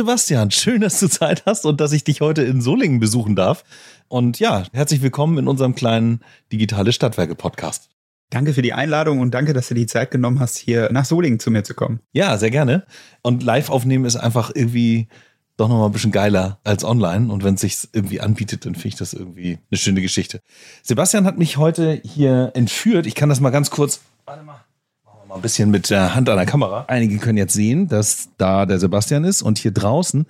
Sebastian, schön, dass du Zeit hast und dass ich dich heute in Solingen besuchen darf. Und ja, herzlich willkommen in unserem kleinen Digitale Stadtwerke Podcast. Danke für die Einladung und danke, dass du die Zeit genommen hast, hier nach Solingen zu mir zu kommen. Ja, sehr gerne. Und live aufnehmen ist einfach irgendwie doch nochmal ein bisschen geiler als online. Und wenn es sich irgendwie anbietet, dann finde ich das irgendwie eine schöne Geschichte. Sebastian hat mich heute hier entführt. Ich kann das mal ganz kurz. Warte mal mal ein bisschen mit der Hand an der Kamera. Einige können jetzt sehen, dass da der Sebastian ist und hier draußen,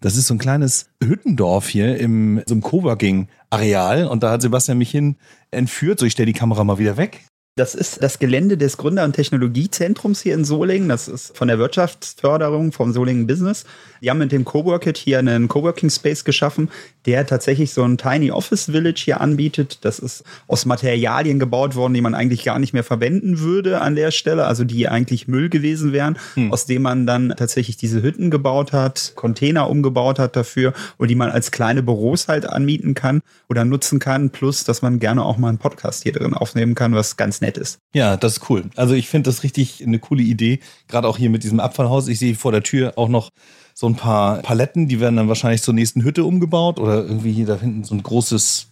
das ist so ein kleines Hüttendorf hier im so einem Coworking-Areal und da hat Sebastian mich hin entführt. So, ich stelle die Kamera mal wieder weg. Das ist das Gelände des Gründer- und Technologiezentrums hier in Solingen. Das ist von der Wirtschaftsförderung vom Solingen Business. Die haben mit dem Coworkit hier einen Coworking Space geschaffen, der tatsächlich so ein Tiny Office Village hier anbietet. Das ist aus Materialien gebaut worden, die man eigentlich gar nicht mehr verwenden würde an der Stelle, also die eigentlich Müll gewesen wären, hm. aus dem man dann tatsächlich diese Hütten gebaut hat, Container umgebaut hat dafür und die man als kleine Büros halt anmieten kann oder nutzen kann. Plus, dass man gerne auch mal einen Podcast hier drin aufnehmen kann, was ganz nett nett ist. Ja, das ist cool. Also ich finde das richtig eine coole Idee. Gerade auch hier mit diesem Abfallhaus. Ich sehe vor der Tür auch noch so ein paar Paletten, die werden dann wahrscheinlich zur nächsten Hütte umgebaut oder irgendwie hier da hinten so ein großes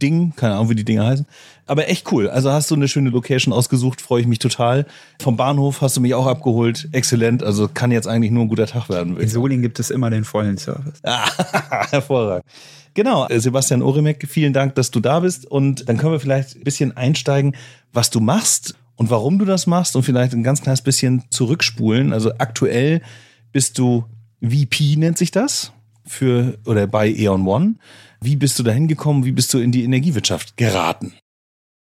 Kabelaufrollding. Keine Ahnung, wie die Dinge heißen. Aber echt cool. Also hast du eine schöne Location ausgesucht, freue ich mich total. Vom Bahnhof hast du mich auch abgeholt. Exzellent. Also kann jetzt eigentlich nur ein guter Tag werden. In Solingen gibt es immer den vollen Service. hervorragend. Genau, Sebastian Oremek, vielen Dank, dass du da bist. Und dann können wir vielleicht ein bisschen einsteigen, was du machst und warum du das machst und vielleicht ein ganz kleines bisschen zurückspulen. Also aktuell bist du VP, nennt sich das, für oder bei E.ON One. Wie bist du da hingekommen? Wie bist du in die Energiewirtschaft geraten?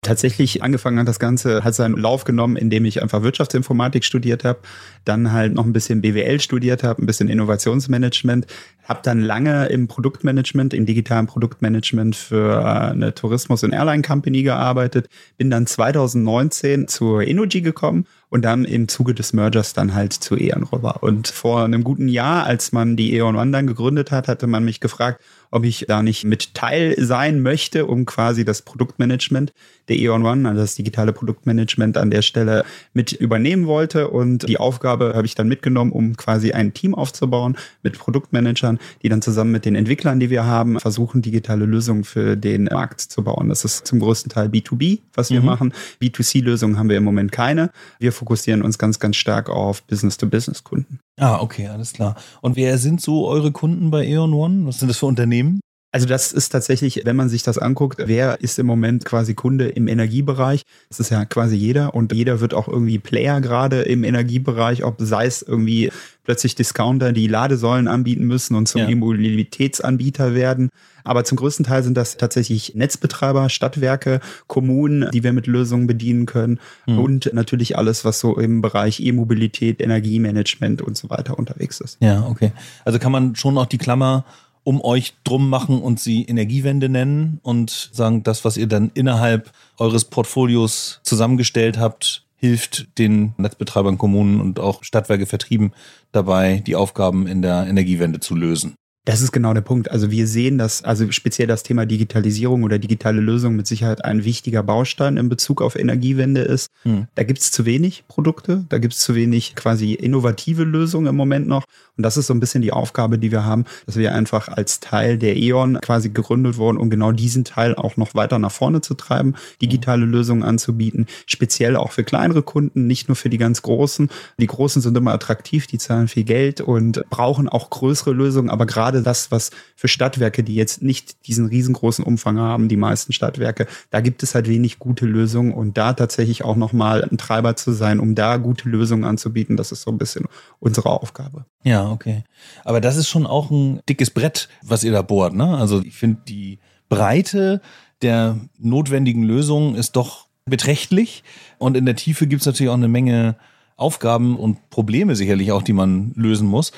Tatsächlich angefangen hat das Ganze, hat seinen Lauf genommen, indem ich einfach Wirtschaftsinformatik studiert habe, dann halt noch ein bisschen BWL studiert habe, ein bisschen Innovationsmanagement, habe dann lange im Produktmanagement, im digitalen Produktmanagement für äh, eine Tourismus- und Airline Company gearbeitet, bin dann 2019 zur Energy gekommen und dann im Zuge des Mergers dann halt zu E.ON rüber. Und vor einem guten Jahr, als man die E.ON One dann gegründet hat, hatte man mich gefragt, ob ich da nicht mit Teil sein möchte, um quasi das Produktmanagement der E.ON One, also das digitale Produktmanagement an der Stelle mit übernehmen wollte. Und die Aufgabe habe ich dann mitgenommen, um quasi ein Team aufzubauen mit Produktmanagern, die dann zusammen mit den Entwicklern, die wir haben, versuchen, digitale Lösungen für den Markt zu bauen. Das ist zum größten Teil B2B, was wir mhm. machen. B2C-Lösungen haben wir im Moment keine. Wir fokussieren uns ganz, ganz stark auf Business-to-Business-Kunden. Ah, okay, alles klar. Und wer sind so eure Kunden bei E.ON One? Was sind das für Unternehmen? Also das ist tatsächlich, wenn man sich das anguckt, wer ist im Moment quasi Kunde im Energiebereich? Das ist ja quasi jeder und jeder wird auch irgendwie Player gerade im Energiebereich, ob sei es irgendwie plötzlich Discounter, die Ladesäulen anbieten müssen und zum ja. E-Mobilitätsanbieter werden. Aber zum größten Teil sind das tatsächlich Netzbetreiber, Stadtwerke, Kommunen, die wir mit Lösungen bedienen können mhm. und natürlich alles, was so im Bereich E-Mobilität, Energiemanagement und so weiter unterwegs ist. Ja, okay. Also kann man schon auch die Klammer um euch drum machen und sie Energiewende nennen und sagen, das, was ihr dann innerhalb eures Portfolios zusammengestellt habt, hilft den Netzbetreibern, Kommunen und auch Stadtwerke Vertrieben dabei, die Aufgaben in der Energiewende zu lösen. Das ist genau der Punkt. Also wir sehen, dass also speziell das Thema Digitalisierung oder digitale Lösung mit Sicherheit ein wichtiger Baustein in Bezug auf Energiewende ist. Hm. Da gibt es zu wenig Produkte, da gibt es zu wenig quasi innovative Lösungen im Moment noch. Und das ist so ein bisschen die Aufgabe, die wir haben, dass wir einfach als Teil der E.ON quasi gegründet wurden, um genau diesen Teil auch noch weiter nach vorne zu treiben, digitale Lösungen anzubieten, speziell auch für kleinere Kunden, nicht nur für die ganz großen. Die großen sind immer attraktiv, die zahlen viel Geld und brauchen auch größere Lösungen, aber gerade gerade das, was für Stadtwerke, die jetzt nicht diesen riesengroßen Umfang haben, die meisten Stadtwerke, da gibt es halt wenig gute Lösungen und da tatsächlich auch nochmal ein Treiber zu sein, um da gute Lösungen anzubieten, das ist so ein bisschen unsere Aufgabe. Ja, okay. Aber das ist schon auch ein dickes Brett, was ihr da bohrt, ne? Also ich finde die Breite der notwendigen Lösungen ist doch beträchtlich und in der Tiefe gibt es natürlich auch eine Menge Aufgaben und Probleme sicherlich auch, die man lösen muss.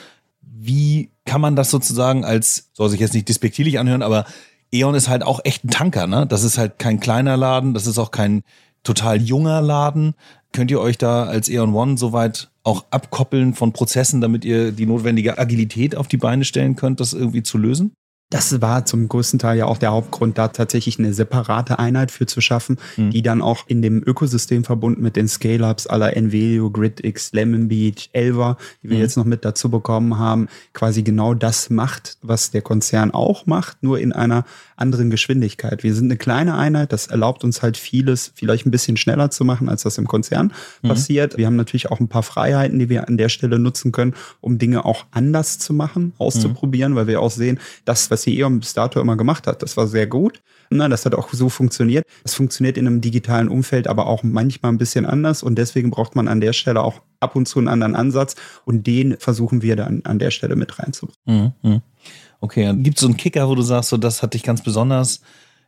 Wie kann man das sozusagen als, soll sich jetzt nicht despektierlich anhören, aber E.ON ist halt auch echt ein Tanker, ne? Das ist halt kein kleiner Laden, das ist auch kein total junger Laden. Könnt ihr euch da als E.ON One soweit auch abkoppeln von Prozessen, damit ihr die notwendige Agilität auf die Beine stellen könnt, das irgendwie zu lösen? Das war zum größten Teil ja auch der Hauptgrund, da tatsächlich eine separate Einheit für zu schaffen, mhm. die dann auch in dem Ökosystem verbunden mit den Scale-Ups aller Nvelio, GridX, Lemon Beach, Elva, die wir mhm. jetzt noch mit dazu bekommen haben, quasi genau das macht, was der Konzern auch macht, nur in einer anderen Geschwindigkeit. Wir sind eine kleine Einheit, das erlaubt uns halt vieles vielleicht ein bisschen schneller zu machen, als das im Konzern mhm. passiert. Wir haben natürlich auch ein paar Freiheiten, die wir an der Stelle nutzen können, um Dinge auch anders zu machen, auszuprobieren, mhm. weil wir auch sehen, das, was die E.ON bis dato immer gemacht hat. Das war sehr gut. Na, das hat auch so funktioniert. Es funktioniert in einem digitalen Umfeld aber auch manchmal ein bisschen anders und deswegen braucht man an der Stelle auch ab und zu einen anderen Ansatz und den versuchen wir dann an der Stelle mit reinzubringen. Mhm, mhm. Okay, gibt es so einen Kicker, wo du sagst, so das hat dich ganz besonders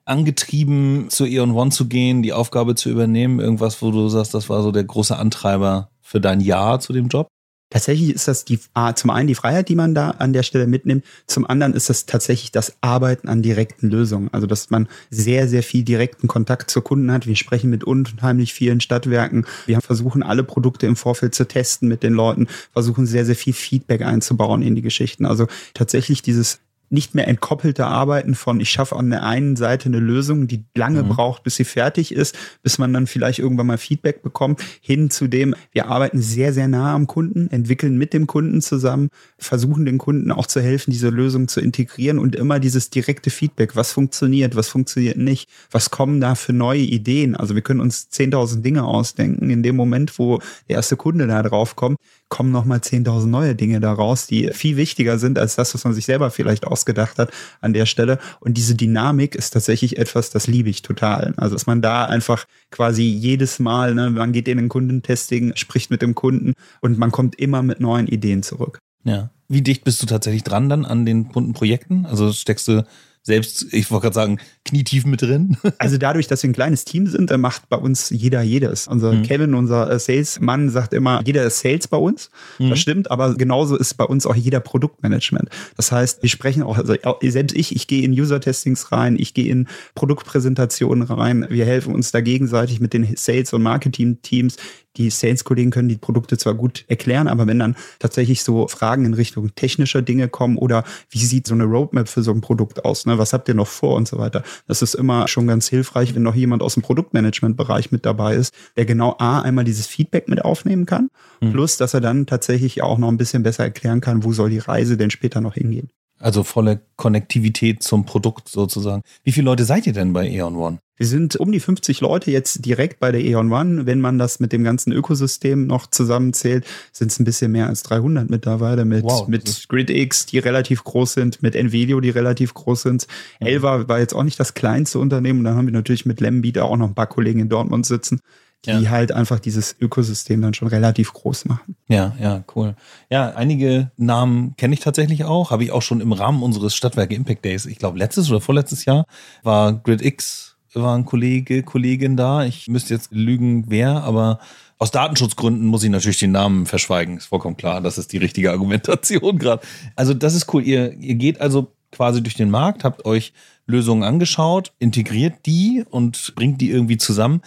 angetrieben, zu E.ON One zu gehen, die Aufgabe zu übernehmen? Irgendwas, wo du sagst, das war so der große Antreiber für dein Ja zu dem Job? Tatsächlich ist das die, ah, zum einen die Freiheit, die man da an der Stelle mitnimmt. Zum anderen ist das tatsächlich das Arbeiten an direkten Lösungen. Also, dass man sehr, sehr viel direkten Kontakt zu Kunden hat. Wir sprechen mit unheimlich vielen Stadtwerken. Wir versuchen alle Produkte im Vorfeld zu testen mit den Leuten, versuchen sehr, sehr viel Feedback einzubauen in die Geschichten. Also tatsächlich dieses nicht mehr entkoppelte Arbeiten von, ich schaffe an der einen Seite eine Lösung, die lange mhm. braucht, bis sie fertig ist, bis man dann vielleicht irgendwann mal Feedback bekommt, hin zu dem, wir arbeiten sehr, sehr nah am Kunden, entwickeln mit dem Kunden zusammen, versuchen den Kunden auch zu helfen, diese Lösung zu integrieren und immer dieses direkte Feedback, was funktioniert, was funktioniert nicht, was kommen da für neue Ideen. Also wir können uns 10.000 Dinge ausdenken. In dem Moment, wo der erste Kunde da drauf kommt, kommen nochmal 10.000 neue Dinge daraus, die viel wichtiger sind als das, was man sich selber vielleicht ausgedacht hat an der Stelle. Und diese Dynamik ist tatsächlich etwas, das liebe ich total. Also, dass man da einfach quasi jedes Mal, ne, man geht in den Kundentesting, spricht mit dem Kunden und man kommt immer mit neuen Ideen zurück. Ja. Wie dicht bist du tatsächlich dran dann an den Kundenprojekten? Also steckst du selbst, ich wollte gerade sagen, knietief mit drin. Also dadurch, dass wir ein kleines Team sind, macht bei uns jeder jedes. Unser mhm. Kevin, unser äh, Salesmann, sagt immer, jeder ist Sales bei uns. Mhm. Das stimmt, aber genauso ist bei uns auch jeder Produktmanagement. Das heißt, wir sprechen auch, also selbst ich, ich gehe in User-Testings rein, ich gehe in Produktpräsentationen rein. Wir helfen uns da gegenseitig mit den Sales- und Marketing-Teams die Sales-Kollegen können die Produkte zwar gut erklären, aber wenn dann tatsächlich so Fragen in Richtung technischer Dinge kommen oder wie sieht so eine Roadmap für so ein Produkt aus, ne? Was habt ihr noch vor und so weiter, das ist immer schon ganz hilfreich, wenn noch jemand aus dem Produktmanagement-Bereich mit dabei ist, der genau A, einmal dieses Feedback mit aufnehmen kann, mhm. plus, dass er dann tatsächlich auch noch ein bisschen besser erklären kann, wo soll die Reise denn später noch hingehen. Also volle Konnektivität zum Produkt sozusagen. Wie viele Leute seid ihr denn bei Eon One? Wir sind um die 50 Leute jetzt direkt bei der Eon One. Wenn man das mit dem ganzen Ökosystem noch zusammenzählt, sind es ein bisschen mehr als 300 mittlerweile mit, wow, mit GridX, die relativ groß sind, mit Nvidio, die relativ groß sind. Mhm. Elva war jetzt auch nicht das kleinste Unternehmen. Und dann haben wir natürlich mit Lembeat auch noch ein paar Kollegen in Dortmund sitzen die ja. halt einfach dieses Ökosystem dann schon relativ groß machen. Ja, ja, cool. Ja, einige Namen kenne ich tatsächlich auch, habe ich auch schon im Rahmen unseres Stadtwerke Impact Days, ich glaube letztes oder vorletztes Jahr, war GridX, war ein Kollege, Kollegin da. Ich müsste jetzt lügen, wer, aber aus Datenschutzgründen muss ich natürlich den Namen verschweigen. Ist vollkommen klar, das ist die richtige Argumentation gerade. Also das ist cool. Ihr, ihr geht also quasi durch den Markt, habt euch Lösungen angeschaut, integriert die und bringt die irgendwie zusammen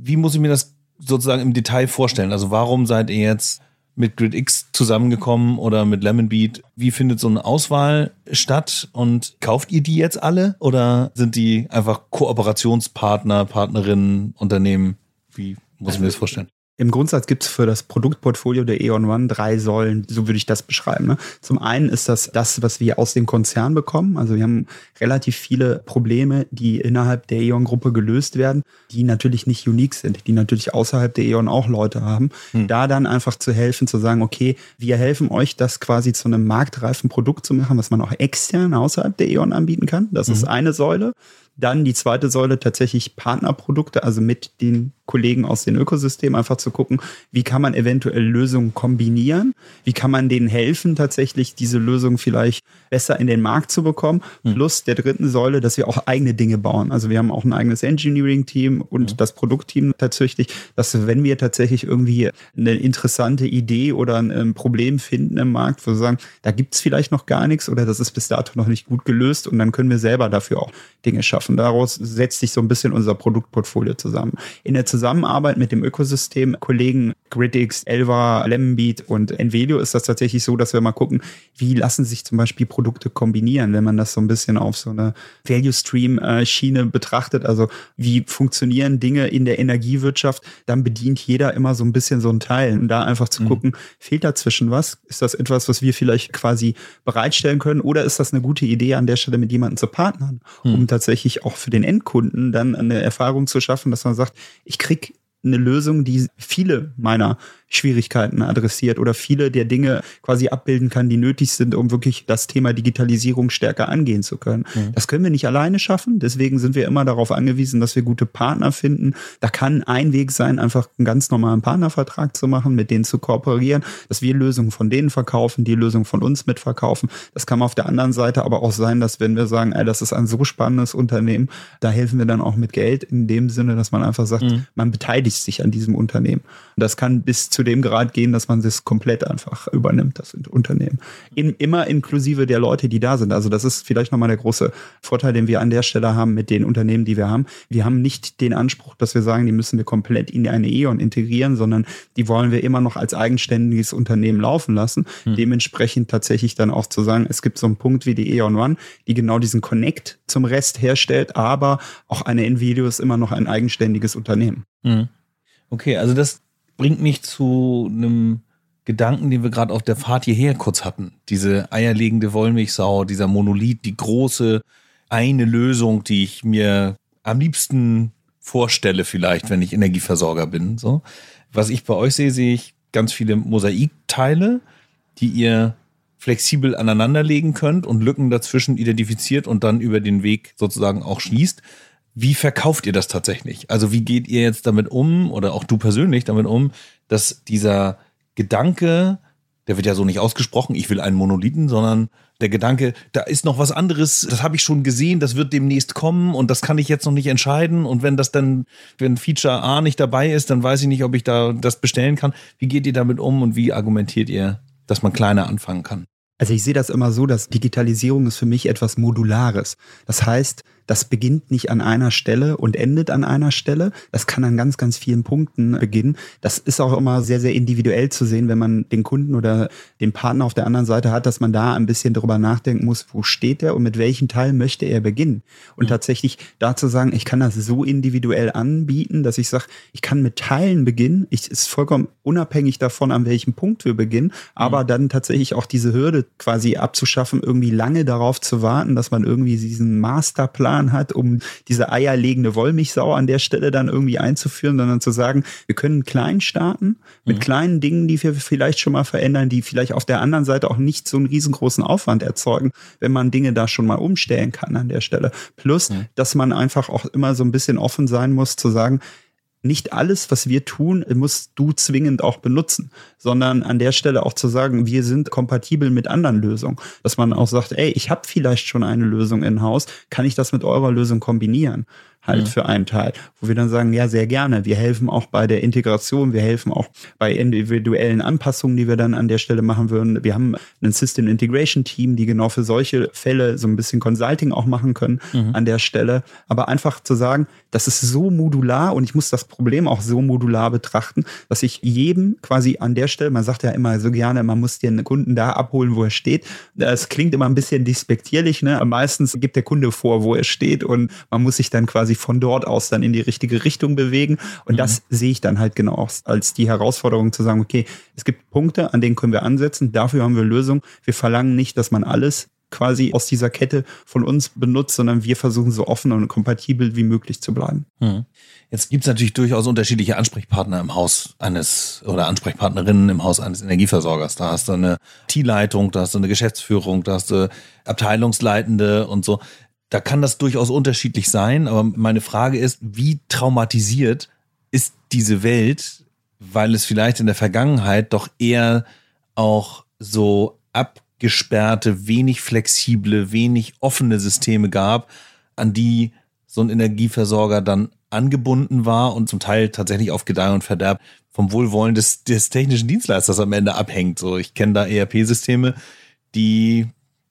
wie muss ich mir das sozusagen im Detail vorstellen? Also warum seid ihr jetzt mit GridX zusammengekommen oder mit Lemonbeat? Wie findet so eine Auswahl statt und kauft ihr die jetzt alle oder sind die einfach Kooperationspartner, Partnerinnen, Unternehmen? Wie muss ich mir das vorstellen? Im Grundsatz gibt es für das Produktportfolio der E.ON One drei Säulen, so würde ich das beschreiben. Ne? Zum einen ist das das, was wir aus dem Konzern bekommen. Also wir haben relativ viele Probleme, die innerhalb der E.ON-Gruppe gelöst werden, die natürlich nicht unique sind, die natürlich außerhalb der E.ON auch Leute haben. Hm. Da dann einfach zu helfen, zu sagen, okay, wir helfen euch, das quasi zu einem marktreifen Produkt zu machen, was man auch extern außerhalb der E.ON anbieten kann. Das mhm. ist eine Säule. Dann die zweite Säule tatsächlich Partnerprodukte, also mit den Kollegen aus dem Ökosystem einfach zu gucken, wie kann man eventuell Lösungen kombinieren, wie kann man denen helfen, tatsächlich diese Lösung vielleicht besser in den Markt zu bekommen. Mhm. Plus der dritten Säule, dass wir auch eigene Dinge bauen. Also wir haben auch ein eigenes Engineering-Team und mhm. das Produktteam tatsächlich, dass wenn wir tatsächlich irgendwie eine interessante Idee oder ein Problem finden im Markt, wo wir sagen, da gibt es vielleicht noch gar nichts oder das ist bis dato noch nicht gut gelöst und dann können wir selber dafür auch Dinge schaffen. Daraus setzt sich so ein bisschen unser Produktportfolio zusammen. In der Zusammenarbeit mit dem Ökosystem, Kollegen Gridix, Elva, Lemmonbeat und Envelio ist das tatsächlich so, dass wir mal gucken, wie lassen sich zum Beispiel Produkte kombinieren, wenn man das so ein bisschen auf so eine Value Stream Schiene betrachtet. Also wie funktionieren Dinge in der Energiewirtschaft? Dann bedient jeder immer so ein bisschen so ein Teil. Und da einfach zu mhm. gucken, fehlt dazwischen was? Ist das etwas, was wir vielleicht quasi bereitstellen können? Oder ist das eine gute Idee, an der Stelle mit jemandem zu partnern, mhm. um tatsächlich auch für den Endkunden dann eine Erfahrung zu schaffen, dass man sagt, ich Griek eine Lösung, die viele meiner Schwierigkeiten adressiert oder viele der Dinge quasi abbilden kann, die nötig sind, um wirklich das Thema Digitalisierung stärker angehen zu können. Mhm. Das können wir nicht alleine schaffen. Deswegen sind wir immer darauf angewiesen, dass wir gute Partner finden. Da kann ein Weg sein, einfach einen ganz normalen Partnervertrag zu machen, mit denen zu kooperieren, dass wir Lösungen von denen verkaufen, die Lösungen von uns mitverkaufen. Das kann auf der anderen Seite aber auch sein, dass wenn wir sagen, ey, das ist ein so spannendes Unternehmen, da helfen wir dann auch mit Geld in dem Sinne, dass man einfach sagt, mhm. man beteiligt sich an diesem Unternehmen. Und das kann bis zu dem Grad gehen, dass man das komplett einfach übernimmt, das Unternehmen. In, immer inklusive der Leute, die da sind. Also das ist vielleicht nochmal der große Vorteil, den wir an der Stelle haben mit den Unternehmen, die wir haben. Wir haben nicht den Anspruch, dass wir sagen, die müssen wir komplett in eine E.ON integrieren, sondern die wollen wir immer noch als eigenständiges Unternehmen laufen lassen. Hm. Dementsprechend tatsächlich dann auch zu sagen, es gibt so einen Punkt wie die E.ON One, die genau diesen Connect zum Rest herstellt, aber auch eine Nvidio ist immer noch ein eigenständiges Unternehmen. Hm. Okay, also das bringt mich zu einem Gedanken, den wir gerade auf der Fahrt hierher kurz hatten. Diese eierlegende Wollmilchsau, dieser Monolith, die große eine Lösung, die ich mir am liebsten vorstelle, vielleicht, wenn ich Energieversorger bin. So. Was ich bei euch sehe, sehe ich ganz viele Mosaikteile, die ihr flexibel aneinanderlegen könnt und Lücken dazwischen identifiziert und dann über den Weg sozusagen auch schließt. Wie verkauft ihr das tatsächlich? Also wie geht ihr jetzt damit um oder auch du persönlich damit um, dass dieser Gedanke, der wird ja so nicht ausgesprochen, ich will einen Monolithen, sondern der Gedanke, da ist noch was anderes, das habe ich schon gesehen, das wird demnächst kommen und das kann ich jetzt noch nicht entscheiden. Und wenn das dann, wenn Feature A nicht dabei ist, dann weiß ich nicht, ob ich da das bestellen kann. Wie geht ihr damit um und wie argumentiert ihr, dass man kleiner anfangen kann? Also ich sehe das immer so, dass Digitalisierung ist für mich etwas Modulares. Das heißt, das beginnt nicht an einer Stelle und endet an einer Stelle. Das kann an ganz, ganz vielen Punkten beginnen. Das ist auch immer sehr, sehr individuell zu sehen, wenn man den Kunden oder den Partner auf der anderen Seite hat, dass man da ein bisschen drüber nachdenken muss, wo steht er und mit welchem Teil möchte er beginnen. Und mhm. tatsächlich dazu sagen, ich kann das so individuell anbieten, dass ich sage, ich kann mit Teilen beginnen. Ich ist vollkommen unabhängig davon, an welchem Punkt wir beginnen, aber mhm. dann tatsächlich auch diese Hürde quasi abzuschaffen, irgendwie lange darauf zu warten, dass man irgendwie diesen Masterplan hat, um diese eierlegende Wollmilchsau an der Stelle dann irgendwie einzuführen, sondern zu sagen, wir können klein starten mit mhm. kleinen Dingen, die wir vielleicht schon mal verändern, die vielleicht auf der anderen Seite auch nicht so einen riesengroßen Aufwand erzeugen, wenn man Dinge da schon mal umstellen kann an der Stelle. Plus, mhm. dass man einfach auch immer so ein bisschen offen sein muss zu sagen, nicht alles, was wir tun, musst du zwingend auch benutzen, sondern an der Stelle auch zu sagen, wir sind kompatibel mit anderen Lösungen. Dass man auch sagt, ey, ich habe vielleicht schon eine Lösung in Haus, kann ich das mit eurer Lösung kombinieren? Halt mhm. für einen Teil, wo wir dann sagen, ja, sehr gerne. Wir helfen auch bei der Integration, wir helfen auch bei individuellen Anpassungen, die wir dann an der Stelle machen würden. Wir haben ein System Integration Team, die genau für solche Fälle so ein bisschen Consulting auch machen können mhm. an der Stelle. Aber einfach zu sagen, das ist so modular und ich muss das Problem auch so modular betrachten, dass ich jedem quasi an der Stelle, man sagt ja immer so gerne, man muss den Kunden da abholen, wo er steht. Das klingt immer ein bisschen despektierlich, ne? Meistens gibt der Kunde vor, wo er steht und man muss sich dann quasi von dort aus dann in die richtige Richtung bewegen. Und mhm. das sehe ich dann halt genau als die Herausforderung zu sagen, okay, es gibt Punkte, an denen können wir ansetzen, dafür haben wir Lösungen. Wir verlangen nicht, dass man alles quasi aus dieser Kette von uns benutzt, sondern wir versuchen so offen und kompatibel wie möglich zu bleiben. Mhm. Jetzt gibt es natürlich durchaus unterschiedliche Ansprechpartner im Haus eines oder Ansprechpartnerinnen im Haus eines Energieversorgers. Da hast du eine T-Leitung, da hast du eine Geschäftsführung, da hast du Abteilungsleitende und so da kann das durchaus unterschiedlich sein, aber meine Frage ist, wie traumatisiert ist diese Welt, weil es vielleicht in der Vergangenheit doch eher auch so abgesperrte, wenig flexible, wenig offene Systeme gab, an die so ein Energieversorger dann angebunden war und zum Teil tatsächlich auf Gedeih und Verderb vom Wohlwollen des, des technischen Dienstleisters am Ende abhängt. So, ich kenne da ERP-Systeme, die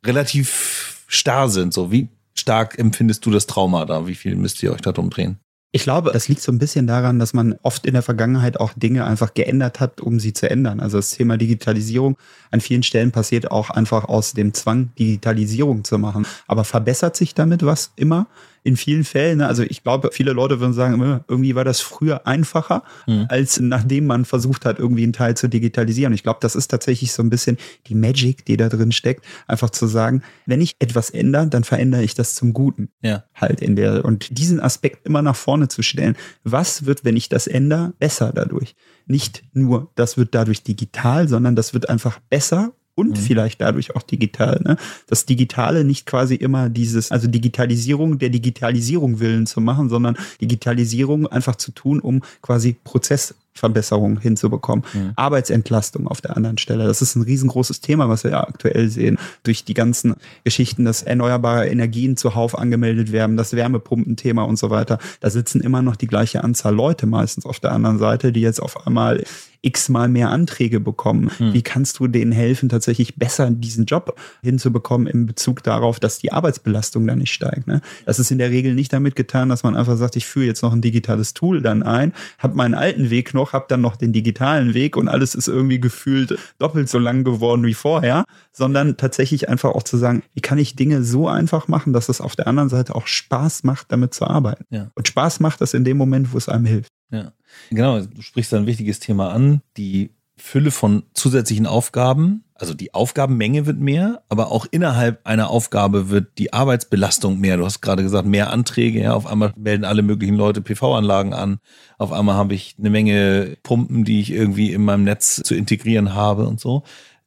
relativ starr sind. So, wie, stark empfindest du das Trauma da? Wie viel müsst ihr euch da drum drehen? Ich glaube, das liegt so ein bisschen daran, dass man oft in der Vergangenheit auch Dinge einfach geändert hat, um sie zu ändern. Also das Thema Digitalisierung an vielen Stellen passiert auch einfach aus dem Zwang, Digitalisierung zu machen. Aber verbessert sich damit was immer? In vielen Fällen, ne, also ich glaube, viele Leute würden sagen, irgendwie war das früher einfacher, mhm. als nachdem man versucht hat, irgendwie einen Teil zu digitalisieren. Ich glaube, das ist tatsächlich so ein bisschen die Magic, die da drin steckt, einfach zu sagen, wenn ich etwas ändere, dann verändere ich das zum Guten. Ja. Halt in der, und diesen Aspekt immer nach vorne zu stellen. Was wird, wenn ich das ändere, besser dadurch? Nicht nur, das wird dadurch digital, sondern das wird einfach besser und mhm. vielleicht dadurch auch digital. Ne? Das Digitale nicht quasi immer dieses, also Digitalisierung der Digitalisierung willen zu machen, sondern Digitalisierung einfach zu tun, um quasi Prozess Verbesserung hinzubekommen. Mhm. Arbeitsentlastung auf der anderen Stelle. Das ist ein riesengroßes Thema, was wir ja aktuell sehen. Durch die ganzen Geschichten, dass erneuerbare Energien zuhauf angemeldet werden, das Wärmepumpenthema und so weiter. Da sitzen immer noch die gleiche Anzahl Leute meistens auf der anderen Seite, die jetzt auf einmal x-mal mehr Anträge bekommen. Mhm. Wie kannst du denen helfen, tatsächlich besser diesen Job hinzubekommen in Bezug darauf, dass die Arbeitsbelastung da nicht steigt? Ne? Das ist in der Regel nicht damit getan, dass man einfach sagt, ich führe jetzt noch ein digitales Tool dann ein, habe meinen alten Weg noch, habe dann noch den digitalen Weg und alles ist irgendwie gefühlt doppelt so lang geworden wie vorher, sondern tatsächlich einfach auch zu sagen, wie kann ich Dinge so einfach machen, dass es auf der anderen Seite auch Spaß macht, damit zu arbeiten. Ja. Und Spaß macht das in dem Moment, wo es einem hilft. Ja, genau. Du sprichst da ein wichtiges Thema an, die Fülle von zusätzlichen Aufgaben. Also die Aufgabenmenge wird mehr, aber auch innerhalb einer Aufgabe wird die Arbeitsbelastung mehr. Du hast gerade gesagt, mehr Anträge. Ja, auf einmal melden alle möglichen Leute PV-Anlagen an. Auf einmal habe ich eine Menge Pumpen, die ich irgendwie in meinem Netz zu integrieren habe und so.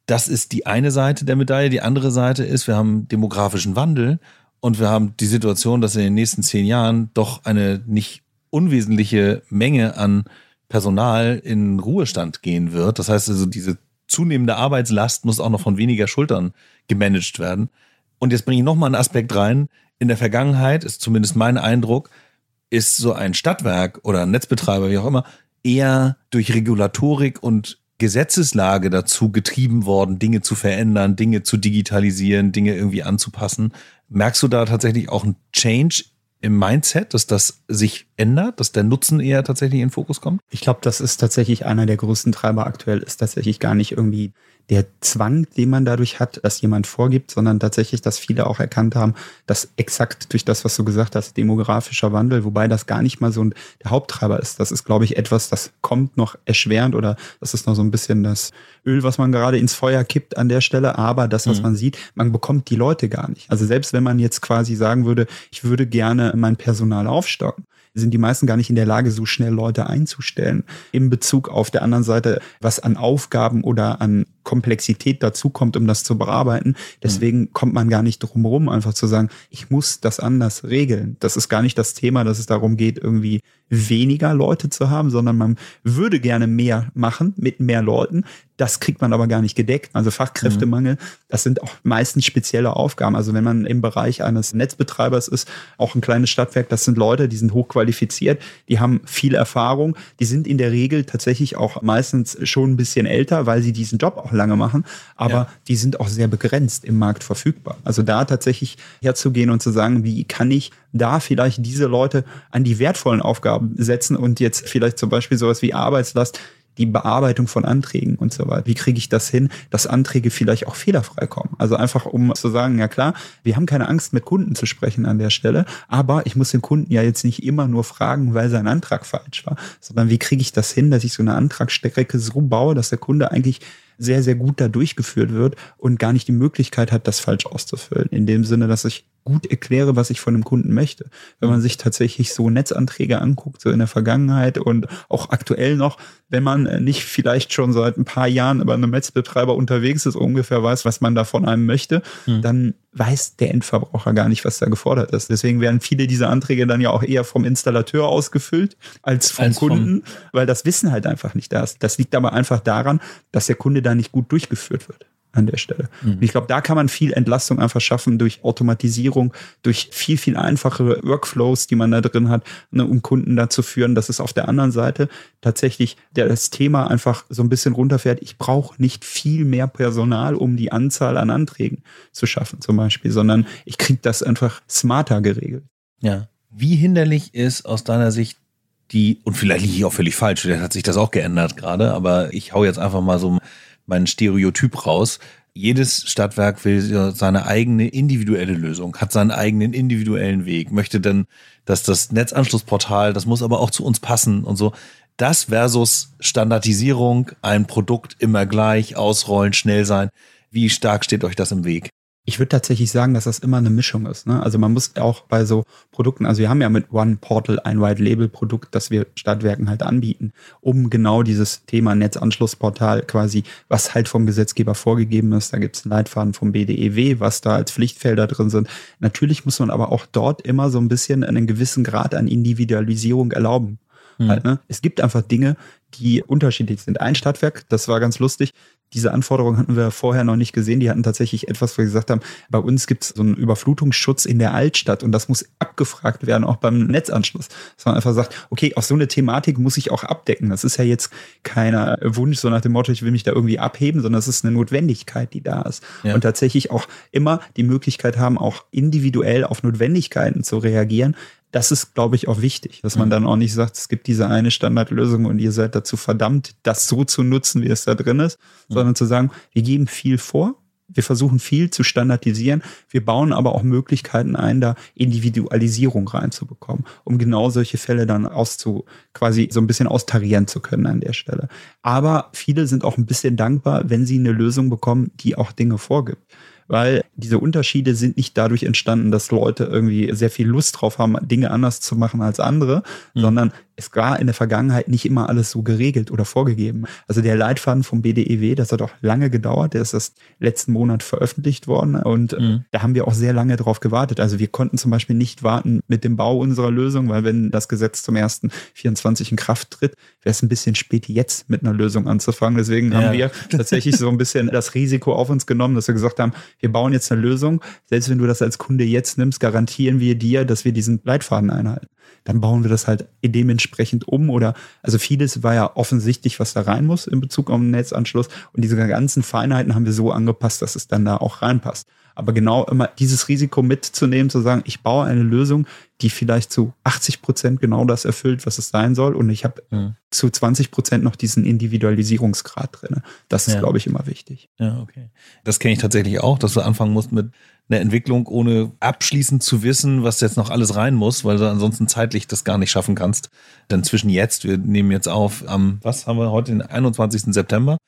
Das ist die eine Seite der Medaille. Die andere Seite ist, wir haben demografischen Wandel und wir haben die Situation, dass in den nächsten zehn Jahren doch eine nicht unwesentliche Menge an Personal in Ruhestand gehen wird. Das heißt also, diese zunehmende Arbeitslast muss auch noch von weniger Schultern gemanagt werden. Und jetzt bringe ich nochmal einen Aspekt rein. In der Vergangenheit ist zumindest mein Eindruck, ist so ein Stadtwerk oder ein Netzbetreiber, wie auch immer, eher durch Regulatorik und Gesetzeslage dazu getrieben worden, Dinge zu verändern, Dinge zu digitalisieren, Dinge irgendwie anzupassen. Merkst du da tatsächlich auch einen Change im Mindset, dass das sich ändert, dass der Nutzen eher tatsächlich in den Fokus kommt? Ich glaube, das ist tatsächlich einer der größten Treiber aktuell, ist tatsächlich gar nicht irgendwie der Zwang, den man dadurch hat, dass jemand vorgibt, sondern tatsächlich, dass viele auch erkannt haben, dass exakt durch das, was du gesagt hast, demografischer Wandel, wobei das gar nicht mal so ein, der Haupttreiber ist. Das ist, glaube ich, etwas, das kommt noch erschwerend oder das ist noch so ein bisschen das Öl, was man gerade ins Feuer kippt an der Stelle. Aber das, was mhm. man sieht, man bekommt die Leute gar nicht. Also selbst wenn man jetzt quasi sagen würde, ich würde gerne mein Personal aufstocken, sind die meisten gar nicht in der Lage, so schnell Leute einzustellen. In Bezug auf der anderen Seite, was an Aufgaben oder an Komplexität dazukommt, um das zu bearbeiten. Deswegen mhm. kommt man gar nicht drum herum, einfach zu sagen, ich muss das anders regeln. Das ist gar nicht das Thema, dass es darum geht, irgendwie weniger Leute zu haben, sondern man würde gerne mehr machen mit mehr Leuten. Das kriegt man aber gar nicht gedeckt. Also Fachkräftemangel, das sind auch meistens spezielle Aufgaben. Also wenn man im Bereich eines Netzbetreibers ist, auch ein kleines Stadtwerk, das sind Leute, die sind hochqualifiziert, die haben viel Erfahrung, die sind in der Regel tatsächlich auch meistens schon ein bisschen älter, weil sie diesen Job auch lange machen, aber ja. die sind auch sehr begrenzt im Markt verfügbar. Also da tatsächlich herzugehen und zu sagen, wie kann ich da vielleicht diese Leute an die wertvollen Aufgaben setzen und jetzt vielleicht zum Beispiel sowas wie Arbeitslast die Bearbeitung von Anträgen und so weiter. Wie kriege ich das hin, dass Anträge vielleicht auch fehlerfrei kommen? Also einfach um zu sagen, ja klar, wir haben keine Angst, mit Kunden zu sprechen an der Stelle, aber ich muss den Kunden ja jetzt nicht immer nur fragen, weil sein Antrag falsch war, sondern wie kriege ich das hin, dass ich so eine Antragsstrecke so baue, dass der Kunde eigentlich sehr, sehr gut da durchgeführt wird und gar nicht die Möglichkeit hat, das falsch auszufüllen. In dem Sinne, dass ich gut erkläre, was ich von einem Kunden möchte. Wenn man sich tatsächlich so Netzanträge anguckt, so in der Vergangenheit und auch aktuell noch, wenn man nicht vielleicht schon seit ein paar Jahren über einem Netzbetreiber unterwegs ist, ungefähr weiß, was man da von einem möchte, mhm. dann weiß der Endverbraucher gar nicht, was da gefordert ist. Deswegen werden viele dieser Anträge dann ja auch eher vom Installateur ausgefüllt als vom als Kunden, vom weil das Wissen halt einfach nicht da ist. Das liegt aber einfach daran, dass der Kunde da nicht gut durchgeführt wird an der Stelle. Mhm. Und ich glaube, da kann man viel Entlastung einfach schaffen durch Automatisierung, durch viel, viel einfachere Workflows, die man da drin hat, ne, um Kunden dazu führen, dass es auf der anderen Seite tatsächlich der, das Thema einfach so ein bisschen runterfährt. Ich brauche nicht viel mehr Personal, um die Anzahl an Anträgen zu schaffen zum Beispiel, sondern ich kriege das einfach smarter geregelt. Ja. Wie hinderlich ist aus deiner Sicht die, und vielleicht liege ich auch völlig falsch, vielleicht hat sich das auch geändert gerade, aber ich hau jetzt einfach mal so meinen Stereotyp raus. Jedes Stadtwerk will seine eigene individuelle Lösung, hat seinen eigenen individuellen Weg, möchte dann, dass das Netzanschlussportal, das muss aber auch zu uns passen und so. Das versus Standardisierung, ein Produkt immer gleich, ausrollen, schnell sein. Wie stark steht euch das im Weg? Ich würde tatsächlich sagen, dass das immer eine Mischung ist. Ne? Also man muss auch bei so Produkten, also wir haben ja mit One Portal ein White Label Produkt, das wir Stadtwerken halt anbieten, um genau dieses Thema Netzanschlussportal quasi, was halt vom Gesetzgeber vorgegeben ist. Da gibt es einen Leitfaden vom BDEW, was da als Pflichtfelder drin sind. Natürlich muss man aber auch dort immer so ein bisschen einen gewissen Grad an Individualisierung erlauben. Mhm. Halt, ne? Es gibt einfach Dinge, die unterschiedlich sind. Ein Stadtwerk, das war ganz lustig, diese Anforderungen hatten wir vorher noch nicht gesehen. Die hatten tatsächlich etwas, wo wir gesagt haben, bei uns gibt es so einen Überflutungsschutz in der Altstadt und das muss abgefragt werden, auch beim Netzanschluss. Dass man einfach sagt, okay, auch so eine Thematik muss ich auch abdecken. Das ist ja jetzt keiner Wunsch, so nach dem Motto, ich will mich da irgendwie abheben, sondern es ist eine Notwendigkeit, die da ist. Ja. Und tatsächlich auch immer die Möglichkeit haben, auch individuell auf Notwendigkeiten zu reagieren, das ist, glaube ich, auch wichtig, dass man mhm. dann auch nicht sagt, es gibt diese eine Standardlösung und ihr seid dazu verdammt, das so zu nutzen, wie es da drin ist, mhm. sondern zu sagen, wir geben viel vor, wir versuchen viel zu standardisieren, wir bauen aber auch Möglichkeiten ein, da Individualisierung reinzubekommen, um genau solche Fälle dann auszu, quasi so ein bisschen austarieren zu können an der Stelle. Aber viele sind auch ein bisschen dankbar, wenn sie eine Lösung bekommen, die auch Dinge vorgibt weil diese Unterschiede sind nicht dadurch entstanden, dass Leute irgendwie sehr viel Lust drauf haben, Dinge anders zu machen als andere, mhm. sondern es war in der Vergangenheit nicht immer alles so geregelt oder vorgegeben. Also der Leitfaden vom BDEW, das hat auch lange gedauert, der ist erst letzten Monat veröffentlicht worden und mhm. da haben wir auch sehr lange drauf gewartet. Also wir konnten zum Beispiel nicht warten mit dem Bau unserer Lösung, weil wenn das Gesetz zum ersten 24 in Kraft tritt, wäre es ein bisschen spät jetzt mit einer Lösung anzufangen. Deswegen ja. haben wir tatsächlich so ein bisschen das Risiko auf uns genommen, dass wir gesagt haben, wir bauen jetzt eine Lösung. Selbst wenn du das als Kunde jetzt nimmst, garantieren wir dir, dass wir diesen Leitfaden einhalten dann bauen wir das halt dementsprechend um oder also vieles war ja offensichtlich, was da rein muss in Bezug auf den Netzanschluss und diese ganzen Feinheiten haben wir so angepasst, dass es dann da auch reinpasst. Aber genau immer dieses Risiko mitzunehmen, zu sagen, ich baue eine Lösung, die vielleicht zu 80 Prozent genau das erfüllt, was es sein soll. Und ich habe mhm. zu 20 Prozent noch diesen Individualisierungsgrad drin. Das ist, ja. glaube ich, immer wichtig. Ja, okay. Das kenne ich tatsächlich auch, dass du anfangen musst mit einer Entwicklung, ohne abschließend zu wissen, was jetzt noch alles rein muss, weil du ansonsten zeitlich das gar nicht schaffen kannst. Denn zwischen jetzt, wir nehmen jetzt auf am, was haben wir heute, den 21. September.